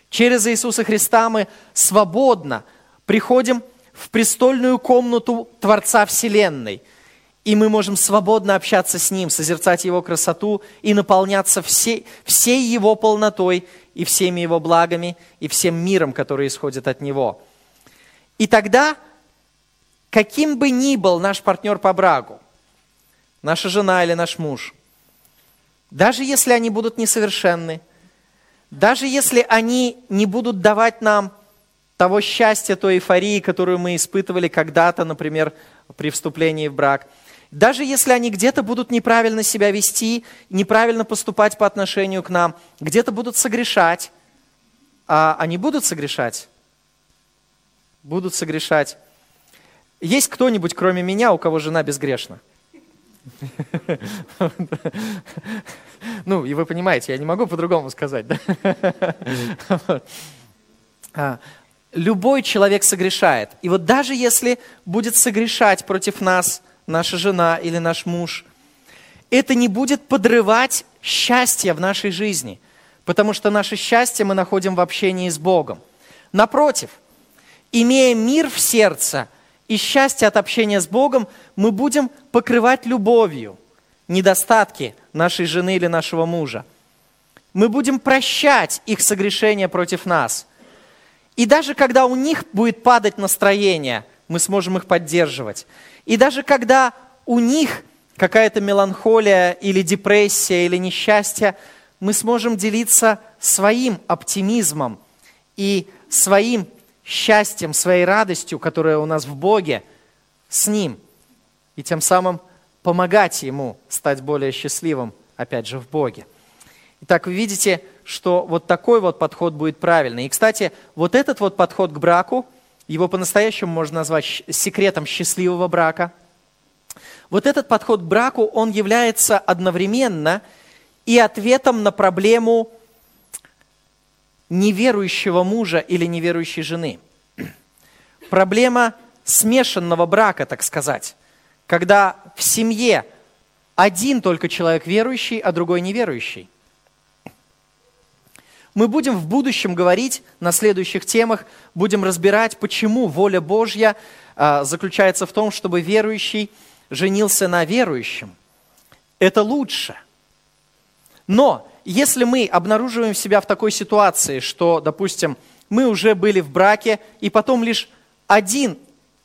Через Иисуса Христа мы свободно приходим в престольную комнату Творца Вселенной. И мы можем свободно общаться с Ним, созерцать Его красоту и наполняться всей, всей Его полнотой и всеми Его благами и всем миром, который исходит от Него. И тогда, каким бы ни был наш партнер по брагу, наша жена или наш муж, даже если они будут несовершенны – даже если они не будут давать нам того счастья, той эйфории, которую мы испытывали когда-то, например, при вступлении в брак, даже если они где-то будут неправильно себя вести, неправильно поступать по отношению к нам, где-то будут согрешать, а они будут согрешать? Будут согрешать. Есть кто-нибудь, кроме меня, у кого жена безгрешна? *laughs* Ну, и вы понимаете, я не могу по-другому сказать. *laughs* А, любой человек согрешает. И вот даже если будет согрешать против нас наша жена или наш муж, это не будет подрывать счастье в нашей жизни, потому что наше счастье мы находим в общении с Богом. Напротив, имея мир в сердце и счастье от общения с Богом, мы будем покрывать любовью недостатки нашей жены или нашего мужа. Мы будем прощать их согрешения против нас. И даже когда у них будет падать настроение, мы сможем их поддерживать. И даже когда у них какая-то меланхолия или депрессия или несчастье, мы сможем делиться своим оптимизмом и своим счастьем, своей радостью, которая у нас в Боге, с Ним. И тем самым помогать ему стать более счастливым, опять же, в Боге. Итак, вы видите, что вот такой вот подход будет правильный. И, кстати, вот этот вот подход к браку, его по-настоящему можно назвать секретом счастливого брака. Вот этот подход к браку, он является одновременно и ответом на проблему неверующего мужа или неверующей жены. Проблема смешанного брака, так сказать когда в семье один только человек верующий, а другой неверующий. Мы будем в будущем говорить на следующих темах, будем разбирать, почему воля Божья а, заключается в том, чтобы верующий женился на верующем. Это лучше. Но если мы обнаруживаем себя в такой ситуации, что, допустим, мы уже были в браке, и потом лишь один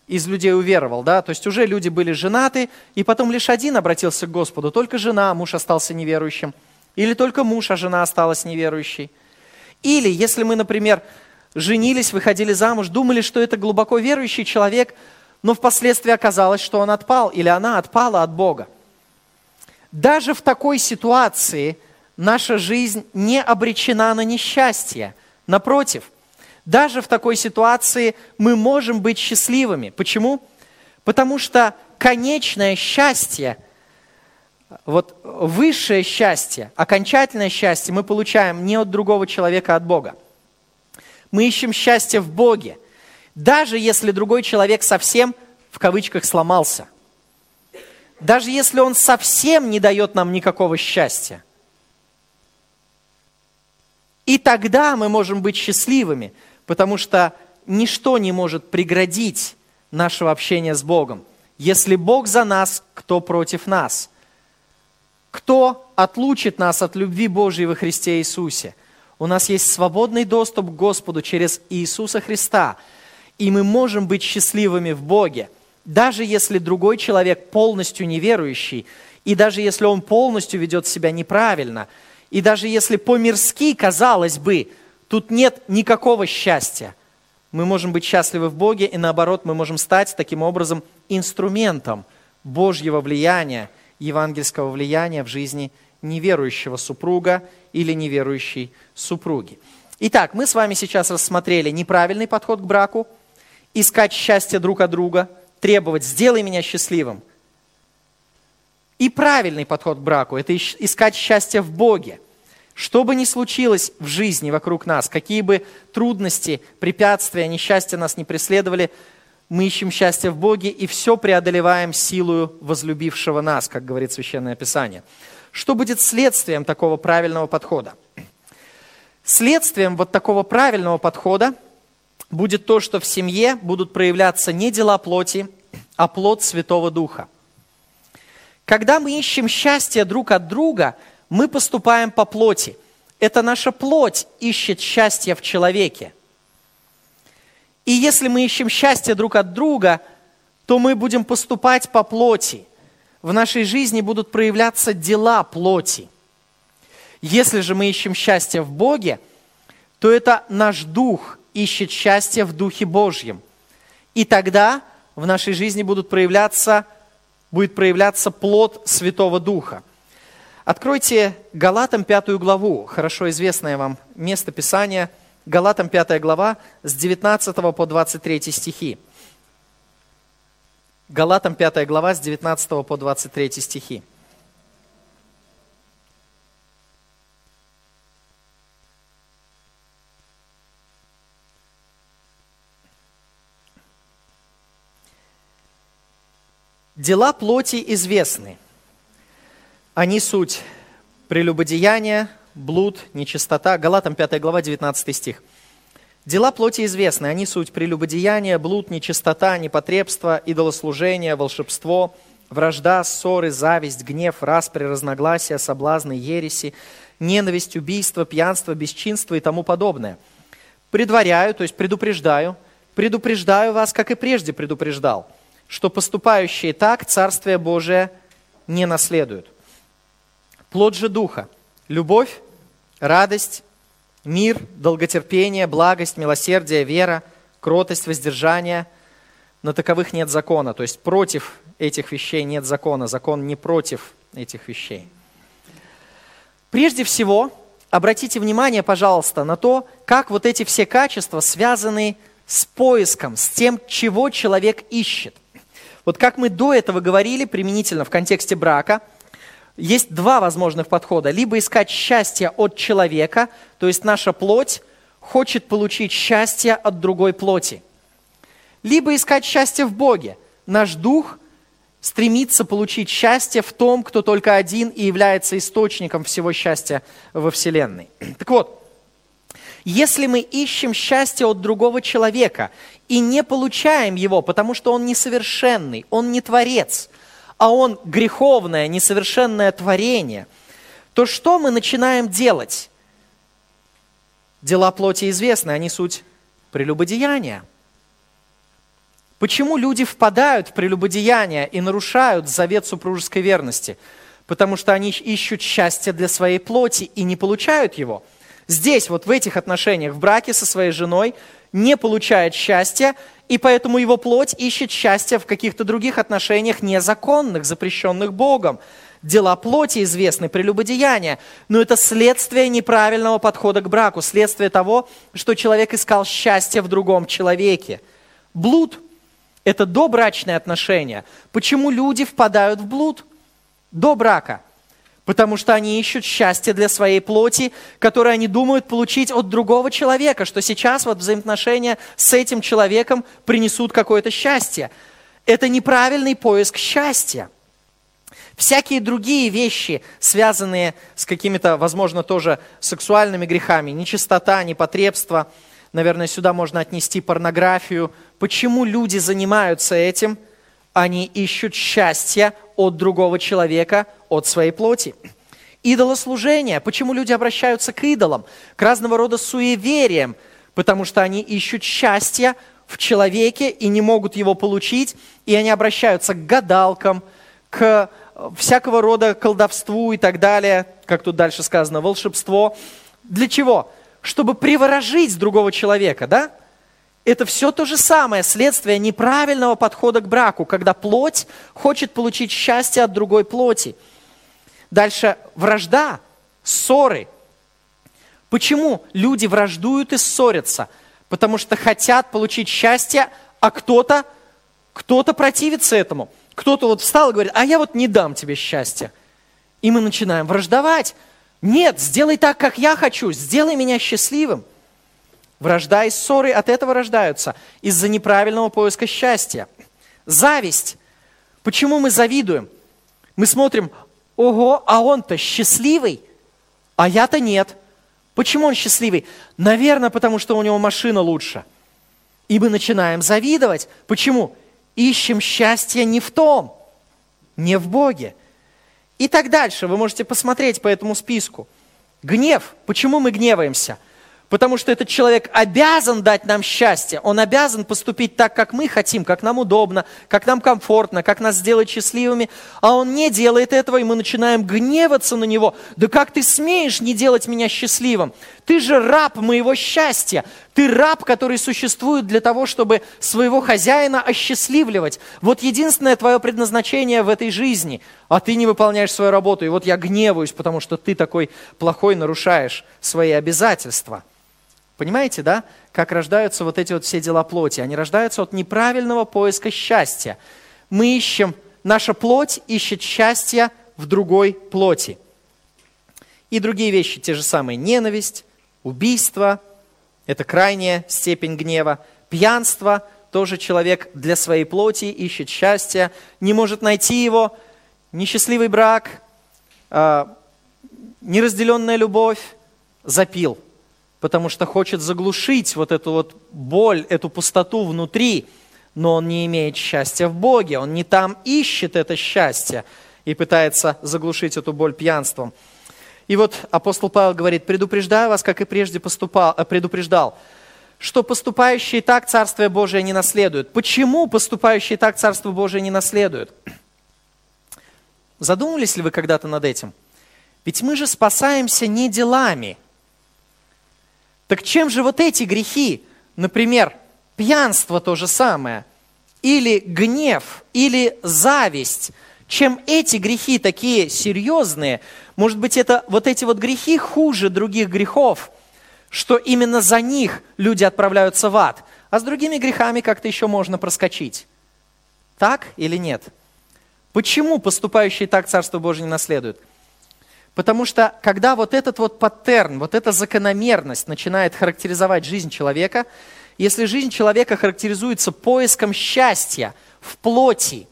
из людей уверовал, да, то есть уже люди были женаты, и потом лишь один обратился к Господу, только жена, муж остался неверующим, или только муж, а жена осталась неверующей. Или, если мы, например, женились, выходили замуж, думали, что это глубоко верующий человек, но впоследствии оказалось, что он отпал или она отпала от Бога. Даже в такой ситуации наша жизнь не обречена на несчастье. Напротив – даже в такой ситуации мы можем быть счастливыми. Почему? Потому что конечное счастье Вот высшее счастье, окончательное счастье мы получаем не от другого человека, а от Бога. Мы ищем счастье в Боге, даже если другой человек совсем, в кавычках, сломался. Даже если он совсем не дает нам никакого счастья. И тогда мы можем быть счастливыми, потому что ничто не может преградить нашего общения с Богом. Если Бог за нас, кто против нас? Кто отлучит нас от любви Божьей во Христе Иисусе? У нас есть свободный доступ к Господу через Иисуса Христа, и мы можем быть счастливыми в Боге, даже если другой человек полностью неверующий, и даже если он полностью ведет себя неправильно, и даже если по-мирски, казалось бы, тут нет никакого счастья, мы можем быть счастливы в Боге, и наоборот, мы можем стать таким образом инструментом Божьего влияния, евангельского влияния в жизни неверующего супруга или неверующей супруги. Итак, мы с вами сейчас рассмотрели неправильный подход к браку, искать счастье друг от друга, требовать «сделай меня счастливым». И правильный подход к браку – это искать счастье в Боге – что бы ни случилось в жизни вокруг нас, какие бы трудности, препятствия, несчастья нас не преследовали, мы ищем счастье в Боге и все преодолеваем силою возлюбившего нас, как говорит Священное Писание. Что будет следствием такого правильного подхода? Следствием вот такого правильного подхода будет то, что в семье будут проявляться не дела плоти, а плод Святого Духа. Когда мы ищем счастье друг от друга – мы поступаем по плоти. Это наша плоть ищет счастье в человеке. И если мы ищем счастье друг от друга, то мы будем поступать по плоти. В нашей жизни будут проявляться дела плоти. Если же мы ищем счастье в Боге, то это наш дух ищет счастье в Духе Божьем. И тогда в нашей жизни будут проявляться, будет проявляться плод Святого Духа. Откройте Галатам пятую главу, хорошо известное вам место Писания, Галатам пятая глава с 19 по 23 стихи. Галатам пятая глава с 19 по 23 стихи. Дела плоти известны – они суть прелюбодеяние, блуд, нечистота. Галатам 5 глава, 19 стих. Дела плоти известны, они суть прелюбодеяние, блуд, нечистота, непотребство, идолослужение, волшебство, вражда, ссоры, зависть, гнев, распри, разногласия, соблазны, ереси, ненависть, убийство, пьянство, бесчинство и тому подобное. Предваряю, то есть предупреждаю, предупреждаю вас, как и прежде предупреждал, что поступающие так Царствие Божие не наследуют. Плод же Духа – любовь, радость, мир, долготерпение, благость, милосердие, вера, кротость, воздержание. Но таковых нет закона. То есть против этих вещей нет закона. Закон не против этих вещей. Прежде всего, обратите внимание, пожалуйста, на то, как вот эти все качества связаны с поиском, с тем, чего человек ищет. Вот как мы до этого говорили, применительно в контексте брака – есть два возможных подхода. Либо искать счастье от человека, то есть наша плоть хочет получить счастье от другой плоти. Либо искать счастье в Боге. Наш дух стремится получить счастье в том, кто только один и является источником всего счастья во Вселенной. *clears throat* Так вот, если мы ищем счастье от другого человека и не получаем его, потому что он несовершенный, он не творец – а он греховное, несовершенное творение, то что мы начинаем делать? Дела плоти известны, они суть прелюбодеяния. Почему люди впадают в прелюбодеяние и нарушают завет супружеской верности? Потому что они ищут счастье для своей плоти и не получают его. Здесь, вот в этих отношениях, в браке со своей женой, не получает счастья и поэтому его плоть ищет счастья в каких-то других отношениях незаконных, запрещенных Богом. Дела плоти известны, прелюбодеяния, но это следствие неправильного подхода к браку, следствие того, что человек искал счастье в другом человеке. Блуд – это добрачные отношения. Почему люди впадают в блуд? до брака, потому что они ищут счастье для своей плоти, которое они думают получить от другого человека, что сейчас вот взаимоотношения с этим человеком принесут какое-то счастье. Это неправильный поиск счастья. Всякие другие вещи, связанные с какими-то, возможно, тоже сексуальными грехами, нечистота, непотребство, наверное, сюда можно отнести порнографию. Почему люди занимаются этим? Они ищут счастья от другого человека, от своей плоти. Идолослужение. Почему люди обращаются к идолам, к разного рода суевериям? Потому что они ищут счастья в человеке и не могут его получить, и они обращаются к гадалкам, к всякого рода колдовству и так далее, как тут дальше сказано, волшебство. Для чего? Чтобы приворожить другого человека, да? Это все то же самое, следствие неправильного подхода к браку, когда плоть хочет получить счастье от другой плоти. Дальше вражда, ссоры. Почему люди враждуют и ссорятся? Потому что хотят получить счастье, а кто-то кто-то противится этому. Кто-то вот встал и говорит, а я вот не дам тебе счастья. И мы начинаем враждовать. Нет, сделай так, как я хочу, сделай меня счастливым. Вражда и ссоры от этого рождаются, из-за неправильного поиска счастья. Зависть. Почему мы завидуем? Мы смотрим, ого, а он-то счастливый, а я-то нет. Почему он счастливый? Наверное, потому что у него машина лучше. И мы начинаем завидовать. Почему? ищем счастье не в том, не в Боге. И так дальше. Вы можете посмотреть по этому списку. Гнев. Почему мы гневаемся? Потому что этот человек обязан дать нам счастье. Он обязан поступить так, как мы хотим, как нам удобно, как нам комфортно, как нас сделать счастливыми. А он не делает этого, и мы начинаем гневаться на него. Да как ты смеешь не делать меня счастливым? Ты же раб моего счастья. Ты раб, который существует для того, чтобы своего хозяина осчастливливать. Вот единственное твое предназначение в этой жизни. А ты не выполняешь свою работу. И вот я гневаюсь, потому что ты такой плохой нарушаешь свои обязательства. Понимаете, да, как рождаются вот эти вот все дела плоти? Они рождаются от неправильного поиска счастья. Мы ищем, наша плоть ищет счастья в другой плоти. И другие вещи, те же самые, ненависть, убийство, это крайняя степень гнева, пьянство, тоже человек для своей плоти ищет счастья, не может найти его, несчастливый брак, а, неразделенная любовь, запил – потому что хочет заглушить вот эту вот боль, эту пустоту внутри, но он не имеет счастья в Боге, он не там ищет это счастье и пытается заглушить эту боль пьянством. И вот апостол Павел говорит, предупреждаю вас, как и прежде поступал, э, предупреждал, что поступающие так Царствие Божие не наследуют. Почему поступающие так Царство Божие не наследуют? Задумывались ли вы когда-то над этим? Ведь мы же спасаемся не делами – так чем же вот эти грехи, например, пьянство то же самое, или гнев, или зависть, чем эти грехи такие серьезные, может быть, это вот эти вот грехи хуже других грехов, что именно за них люди отправляются в ад, а с другими грехами как-то еще можно проскочить. Так или нет? Почему поступающие так Царство Божие не наследуют? Потому что когда вот этот вот паттерн, вот эта закономерность начинает характеризовать жизнь человека, если жизнь человека характеризуется поиском счастья в плоти,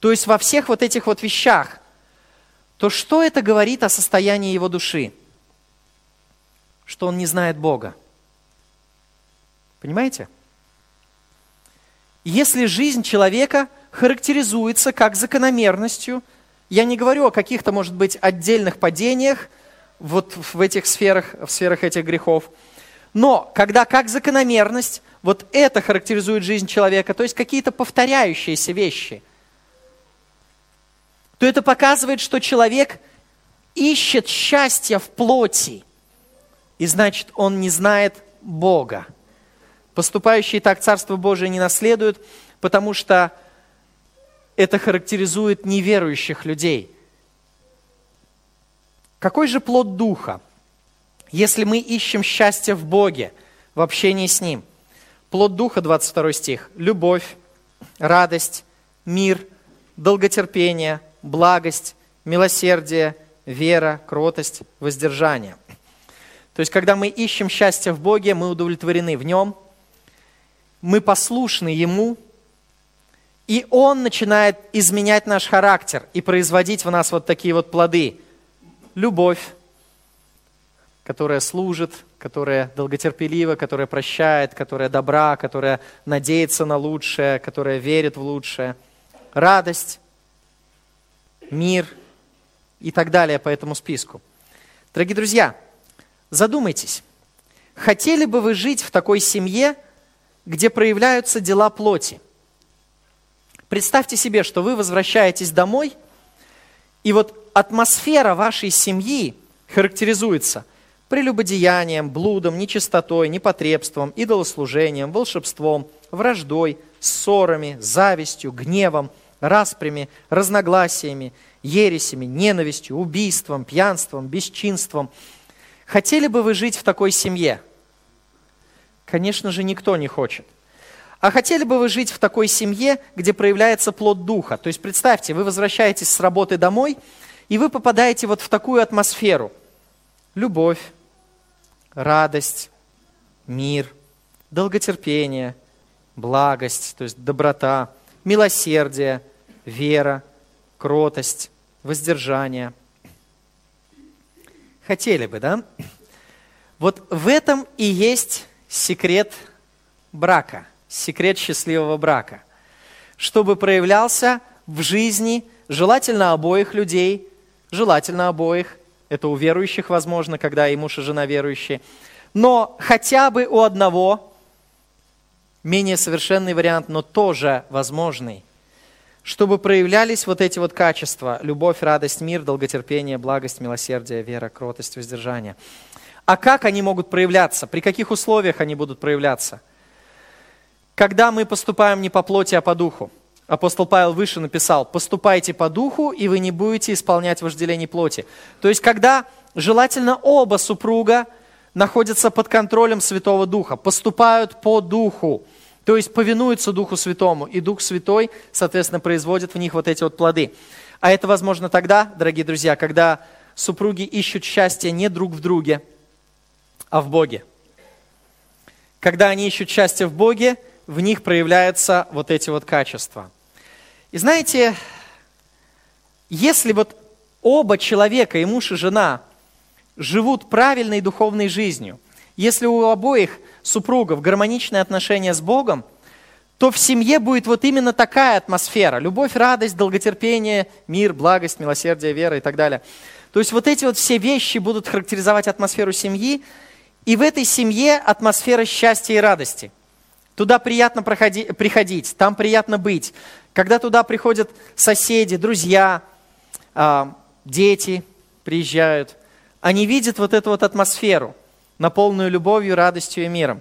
то есть во всех вот этих вот вещах, то что это говорит о состоянии его души? Что он не знает Бога. Понимаете? Если жизнь человека характеризуется как закономерностью – я не говорю о каких-то, может быть, отдельных падениях вот в этих сферах, в сферах этих грехов. Но когда как закономерность, вот это характеризует жизнь человека, то есть какие-то повторяющиеся вещи, то это показывает, что человек ищет счастья в плоти, и значит, он не знает Бога. Поступающие так Царство Божие не наследуют, потому что это характеризует неверующих людей. Какой же плод Духа? Если мы ищем счастье в Боге, в общении с Ним. Плод Духа, 22 стих. Любовь, радость, мир, долготерпение, благость, милосердие, вера, кротость, воздержание. То есть, когда мы ищем счастье в Боге, мы удовлетворены в Нем, мы послушны Ему, и Он начинает изменять наш характер и производить в нас вот такие вот плоды. Любовь, которая служит, которая долготерпелива, которая прощает, которая добра, которая надеется на лучшее, которая верит в лучшее. Радость, мир и так далее по этому списку. Дорогие друзья, задумайтесь, хотели бы вы жить в такой семье, где проявляются дела плоти? Представьте себе, что вы возвращаетесь домой, и вот атмосфера вашей семьи характеризуется прелюбодеянием, блудом, нечистотой, непотребством, идолослужением, волшебством, враждой, ссорами, завистью, гневом, распрями, разногласиями, ересями, ненавистью, убийством, пьянством, бесчинством. Хотели бы вы жить в такой семье? Конечно же, никто не хочет. А хотели бы вы жить в такой семье, где проявляется плод духа? То есть представьте, вы возвращаетесь с работы домой, и вы попадаете вот в такую атмосферу. Любовь, радость, мир, долготерпение, благость, то есть доброта, милосердие, вера, кротость, воздержание. Хотели бы, да? Вот в этом и есть секрет брака, секрет счастливого брака. Чтобы проявлялся в жизни, желательно обоих людей, желательно обоих, это у верующих возможно, когда и муж, и жена верующие, но хотя бы у одного, менее совершенный вариант, но тоже возможный, чтобы проявлялись вот эти вот качества – любовь, радость, мир, долготерпение, благость, милосердие, вера, кротость, воздержание. А как они могут проявляться? При каких условиях они будут проявляться? Когда мы поступаем не по плоти, а по духу. Апостол Павел выше написал, поступайте по духу, и вы не будете исполнять вожделение плоти. То есть, когда желательно оба супруга находятся под контролем Святого Духа, поступают по духу, то есть повинуются Духу Святому, и Дух Святой, соответственно, производит в них вот эти вот плоды. А это возможно тогда, дорогие друзья, когда супруги ищут счастье не друг в друге, а в Боге. Когда они ищут счастье в Боге, в них проявляются вот эти вот качества. И знаете, если вот оба человека, и муж, и жена, живут правильной духовной жизнью, если у обоих супругов гармоничные отношения с Богом, то в семье будет вот именно такая атмосфера. Любовь, радость, долготерпение, мир, благость, милосердие, вера и так далее. То есть вот эти вот все вещи будут характеризовать атмосферу семьи, и в этой семье атмосфера счастья и радости. Туда приятно проходи, приходить, там приятно быть. Когда туда приходят соседи, друзья, а, дети приезжают, они видят вот эту вот атмосферу наполненную любовью, радостью и миром.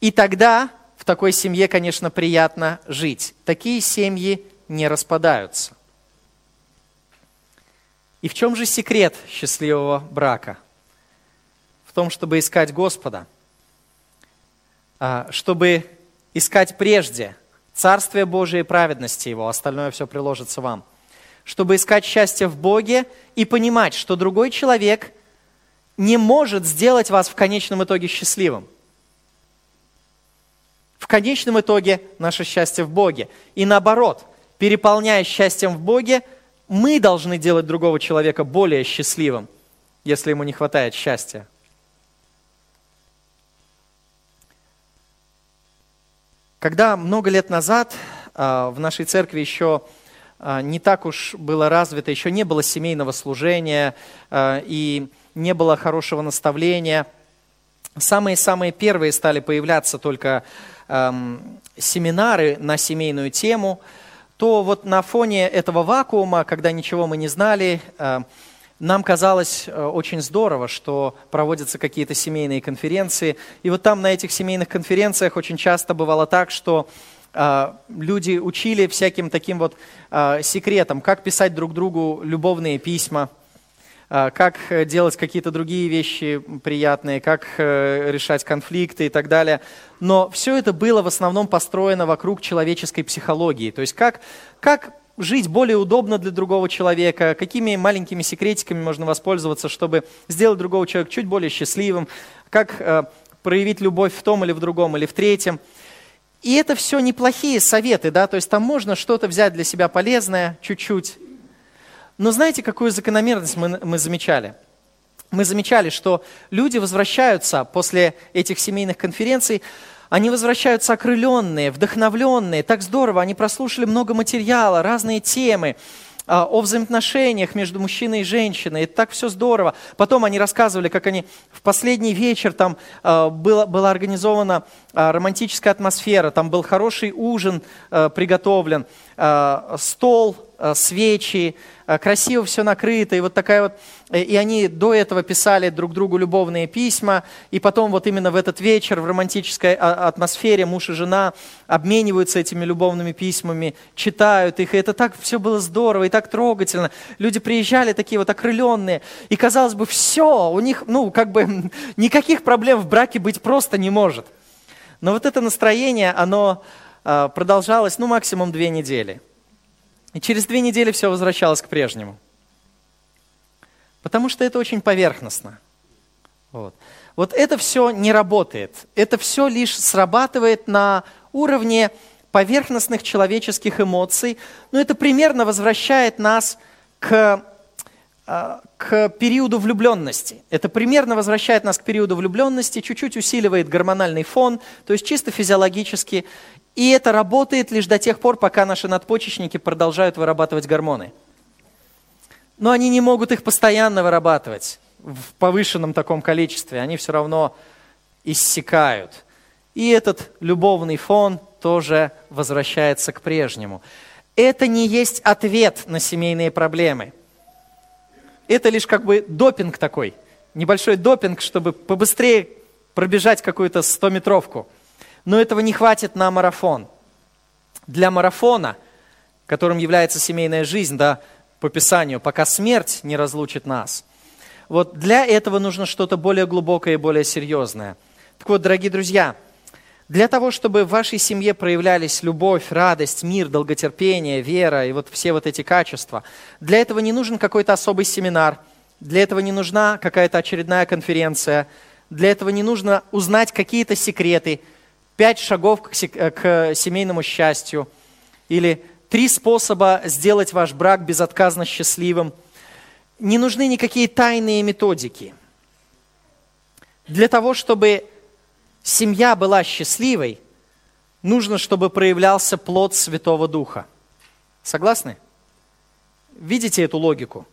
И тогда в такой семье, конечно, приятно жить. Такие семьи не распадаются. И в чем же секрет счастливого брака? В том, чтобы искать Господа, чтобы искать прежде Царствие Божие и праведности Его, остальное все приложится вам. Чтобы искать счастье в Боге и понимать, что другой человек – не может сделать вас в конечном итоге счастливым. В конечном итоге наше счастье в Боге. И наоборот, переполняя счастьем в Боге, мы должны делать другого человека более счастливым, если ему не хватает счастья. Когда много лет назад а, в нашей церкви еще а, не так уж было развито, еще не было семейного служения, а, и не было хорошего наставления. Самые-самые первые стали появляться только семинары на семейную тему. То вот на фоне этого вакуума, когда ничего мы не знали, нам казалось э, очень здорово, что проводятся какие-то семейные конференции. И вот там на этих семейных конференциях очень часто бывало так, что э, люди учили всяким таким вот э, секретам, как писать друг другу любовные письма – как делать какие-то другие вещи приятные, как решать конфликты и так далее. Но все это было в основном построено вокруг человеческой психологии. То есть как, как жить более удобно для другого человека, какими маленькими секретиками можно воспользоваться, чтобы сделать другого человека чуть более счастливым, как э, проявить любовь в том или в другом, или в третьем. И это все неплохие советы, да, то есть там можно что-то взять для себя полезное чуть-чуть. Но знаете, какую закономерность мы, мы замечали? Мы замечали, что люди возвращаются после этих семейных конференций они возвращаются окрыленные, вдохновленные, так здорово, они прослушали много материала, разные темы а, о взаимоотношениях между мужчиной и женщиной. Это так все здорово. Потом они рассказывали, как они в последний вечер, там а, было, была организована а, романтическая атмосфера, там был хороший ужин приготовлен, стол, свечи, Э, красиво все накрыто, и вот такая вот, э, и они до этого писали друг другу любовные письма, и потом вот именно в этот вечер в романтической а, атмосфере муж и жена обмениваются этими любовными письмами, читают их, и это так все было здорово и так трогательно. Люди приезжали такие вот окрыленные, и казалось бы, все, у них, ну, как бы *laughs* никаких проблем в браке быть просто не может. Но вот это настроение, оно э, продолжалось, ну, максимум две недели – и через две недели все возвращалось к прежнему. Потому что это очень поверхностно. Вот. вот это все не работает. Это все лишь срабатывает на уровне поверхностных человеческих эмоций. Но это примерно возвращает нас к, а, к периоду влюбленности. Это примерно возвращает нас к периоду влюбленности, чуть-чуть усиливает гормональный фон, то есть чисто физиологически. И это работает лишь до тех пор, пока наши надпочечники продолжают вырабатывать гормоны. Но они не могут их постоянно вырабатывать в повышенном таком количестве. Они все равно иссякают. И этот любовный фон тоже возвращается к прежнему. Это не есть ответ на семейные проблемы. Это лишь как бы допинг такой, небольшой допинг, чтобы побыстрее пробежать какую-то 100-метровку но этого не хватит на марафон. Для марафона, которым является семейная жизнь, да, по Писанию, пока смерть не разлучит нас. Вот для этого нужно что-то более глубокое и более серьезное. Так вот, дорогие друзья, для того, чтобы в вашей семье проявлялись любовь, радость, мир, долготерпение, вера и вот все вот эти качества, для этого не нужен какой-то особый семинар, для этого не нужна какая-то очередная конференция, для этого не нужно узнать какие-то секреты – пять шагов к, к семейному счастью, или три способа сделать ваш брак безотказно счастливым. Не нужны никакие тайные методики. Для того, чтобы семья была счастливой, нужно, чтобы проявлялся плод Святого Духа. Согласны? Видите эту логику?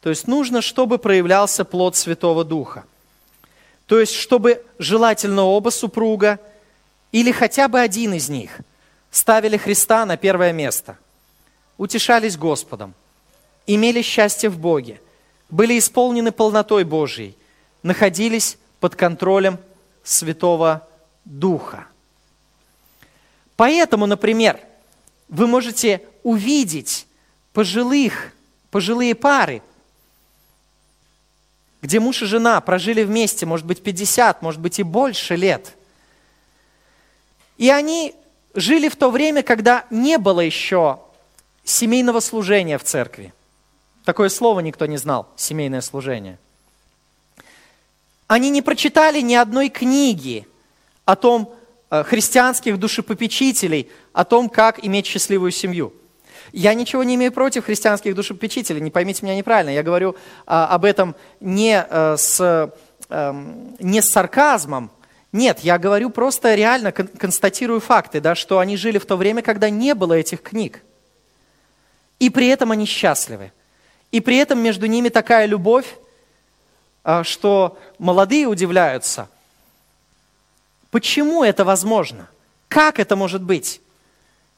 То есть нужно, чтобы проявлялся плод Святого Духа. То есть, чтобы желательно оба супруга или хотя бы один из них ставили Христа на первое место, утешались Господом, имели счастье в Боге, были исполнены полнотой Божией, находились под контролем Святого Духа. Поэтому, например, вы можете увидеть пожилых, пожилые пары, где муж и жена прожили вместе, может быть, 50, может быть, и больше лет. И они жили в то время, когда не было еще семейного служения в церкви. Такое слово никто не знал, семейное служение. Они не прочитали ни одной книги о том, э, христианских душепопечителей, о том, как иметь счастливую семью. Я ничего не имею против христианских душепопечителей, не поймите меня неправильно. Я говорю а, об этом не, а, с, а, не с сарказмом. Нет, я говорю просто реально, кон- констатирую факты, да, что они жили в то время, когда не было этих книг. И при этом они счастливы. И при этом между ними такая любовь, а, что молодые удивляются. Почему это возможно? Как это может быть?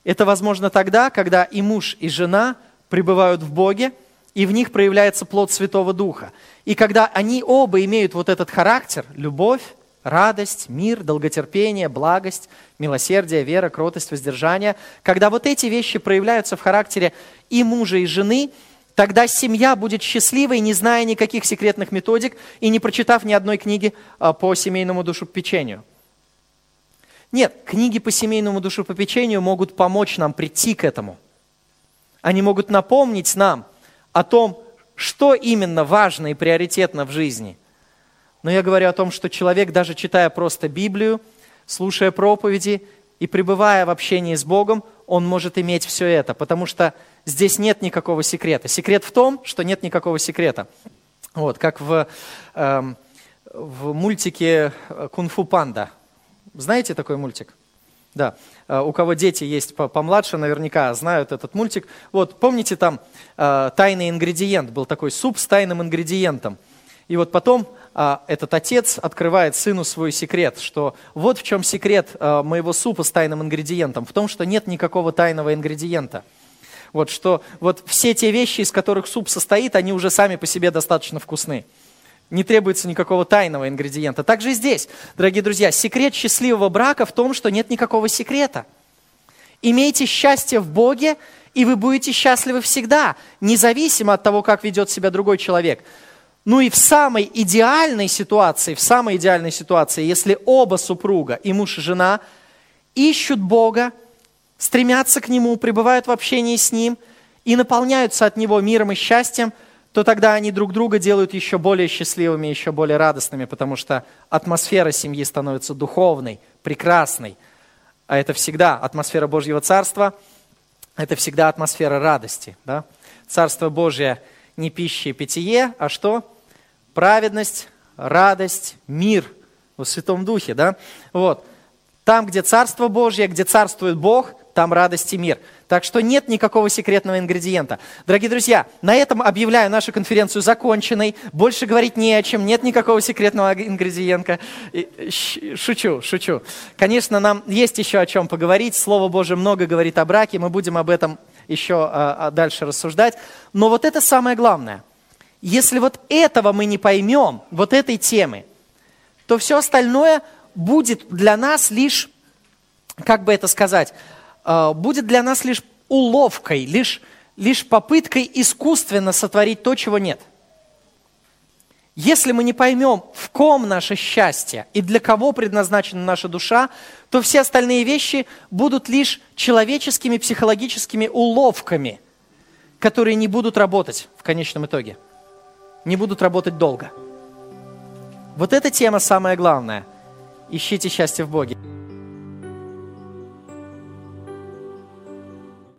Это возможно тогда, когда и муж, и жена пребывают в Боге, и в них проявляется плод Святого Духа. И когда они оба имеют вот этот характер, любовь, радость, мир, долготерпение, благость, милосердие, вера, кротость, воздержание, когда вот эти вещи проявляются в характере и мужа, и жены, тогда семья будет счастливой, не зная никаких секретных методик и не прочитав ни одной книги а, по семейному душепечению. Нет, книги по семейному душепопечению могут помочь нам прийти к этому. Они могут напомнить нам о том, что именно важно и приоритетно в жизни. Но я говорю о том, что человек, даже читая просто Библию, слушая проповеди и пребывая в общении с Богом, он может иметь все это, потому что здесь нет никакого секрета. Секрет в том, что нет никакого секрета. Вот, как в, э, в мультике «Кунг-фу панда». Знаете такой мультик? Да. Э, у кого дети есть помладше, наверняка знают этот мультик. Вот, помните, там э, тайный ингредиент, был такой суп с тайным ингредиентом. И вот потом э, этот отец открывает сыну свой секрет, что вот в чем секрет моего супа с тайным ингредиентом, в том, что нет никакого тайного ингредиента. Вот что вот все те вещи, из которых суп состоит, они уже сами по себе достаточно вкусны. Не требуется никакого тайного ингредиента. Также и здесь, дорогие друзья, секрет счастливого брака в том, что нет никакого секрета. Имейте счастье в Боге, и вы будете счастливы всегда, независимо от того, как ведет себя другой человек. Ну и в самой идеальной ситуации, в самой идеальной ситуации, если оба супруга, и муж, и жена, ищут Бога, стремятся к Нему, пребывают в общении с Ним и наполняются от Него миром и счастьем – то тогда они друг друга делают еще более счастливыми, еще более радостными, потому что атмосфера семьи становится духовной, прекрасной. А это всегда атмосфера Божьего Царства, это всегда атмосфера радости. Да? Царство Божье не пища и питье, а что? Праведность, радость, мир в Святом Духе. Да? Вот. Там, где Царство Божье, где царствует Бог, там радость и мир. Так что нет никакого секретного ингредиента. Дорогие друзья, на этом объявляю нашу конференцию законченной. Больше говорить не о чем, нет никакого секретного ингредиента. Шучу, шучу. Конечно, нам есть еще о чем поговорить. Слово Божие много говорит о браке, мы будем об этом еще а, а, дальше рассуждать. Но вот это самое главное. Если вот этого мы не поймем, вот этой темы, то все остальное будет для нас лишь, как бы это сказать, будет для нас лишь уловкой, лишь, лишь попыткой искусственно сотворить то, чего нет. Если мы не поймем, в ком наше счастье и для кого предназначена наша душа, то все остальные вещи будут лишь человеческими психологическими уловками, которые не будут работать в конечном итоге, не будут работать долго. Вот эта тема самая главная. Ищите счастье в Боге.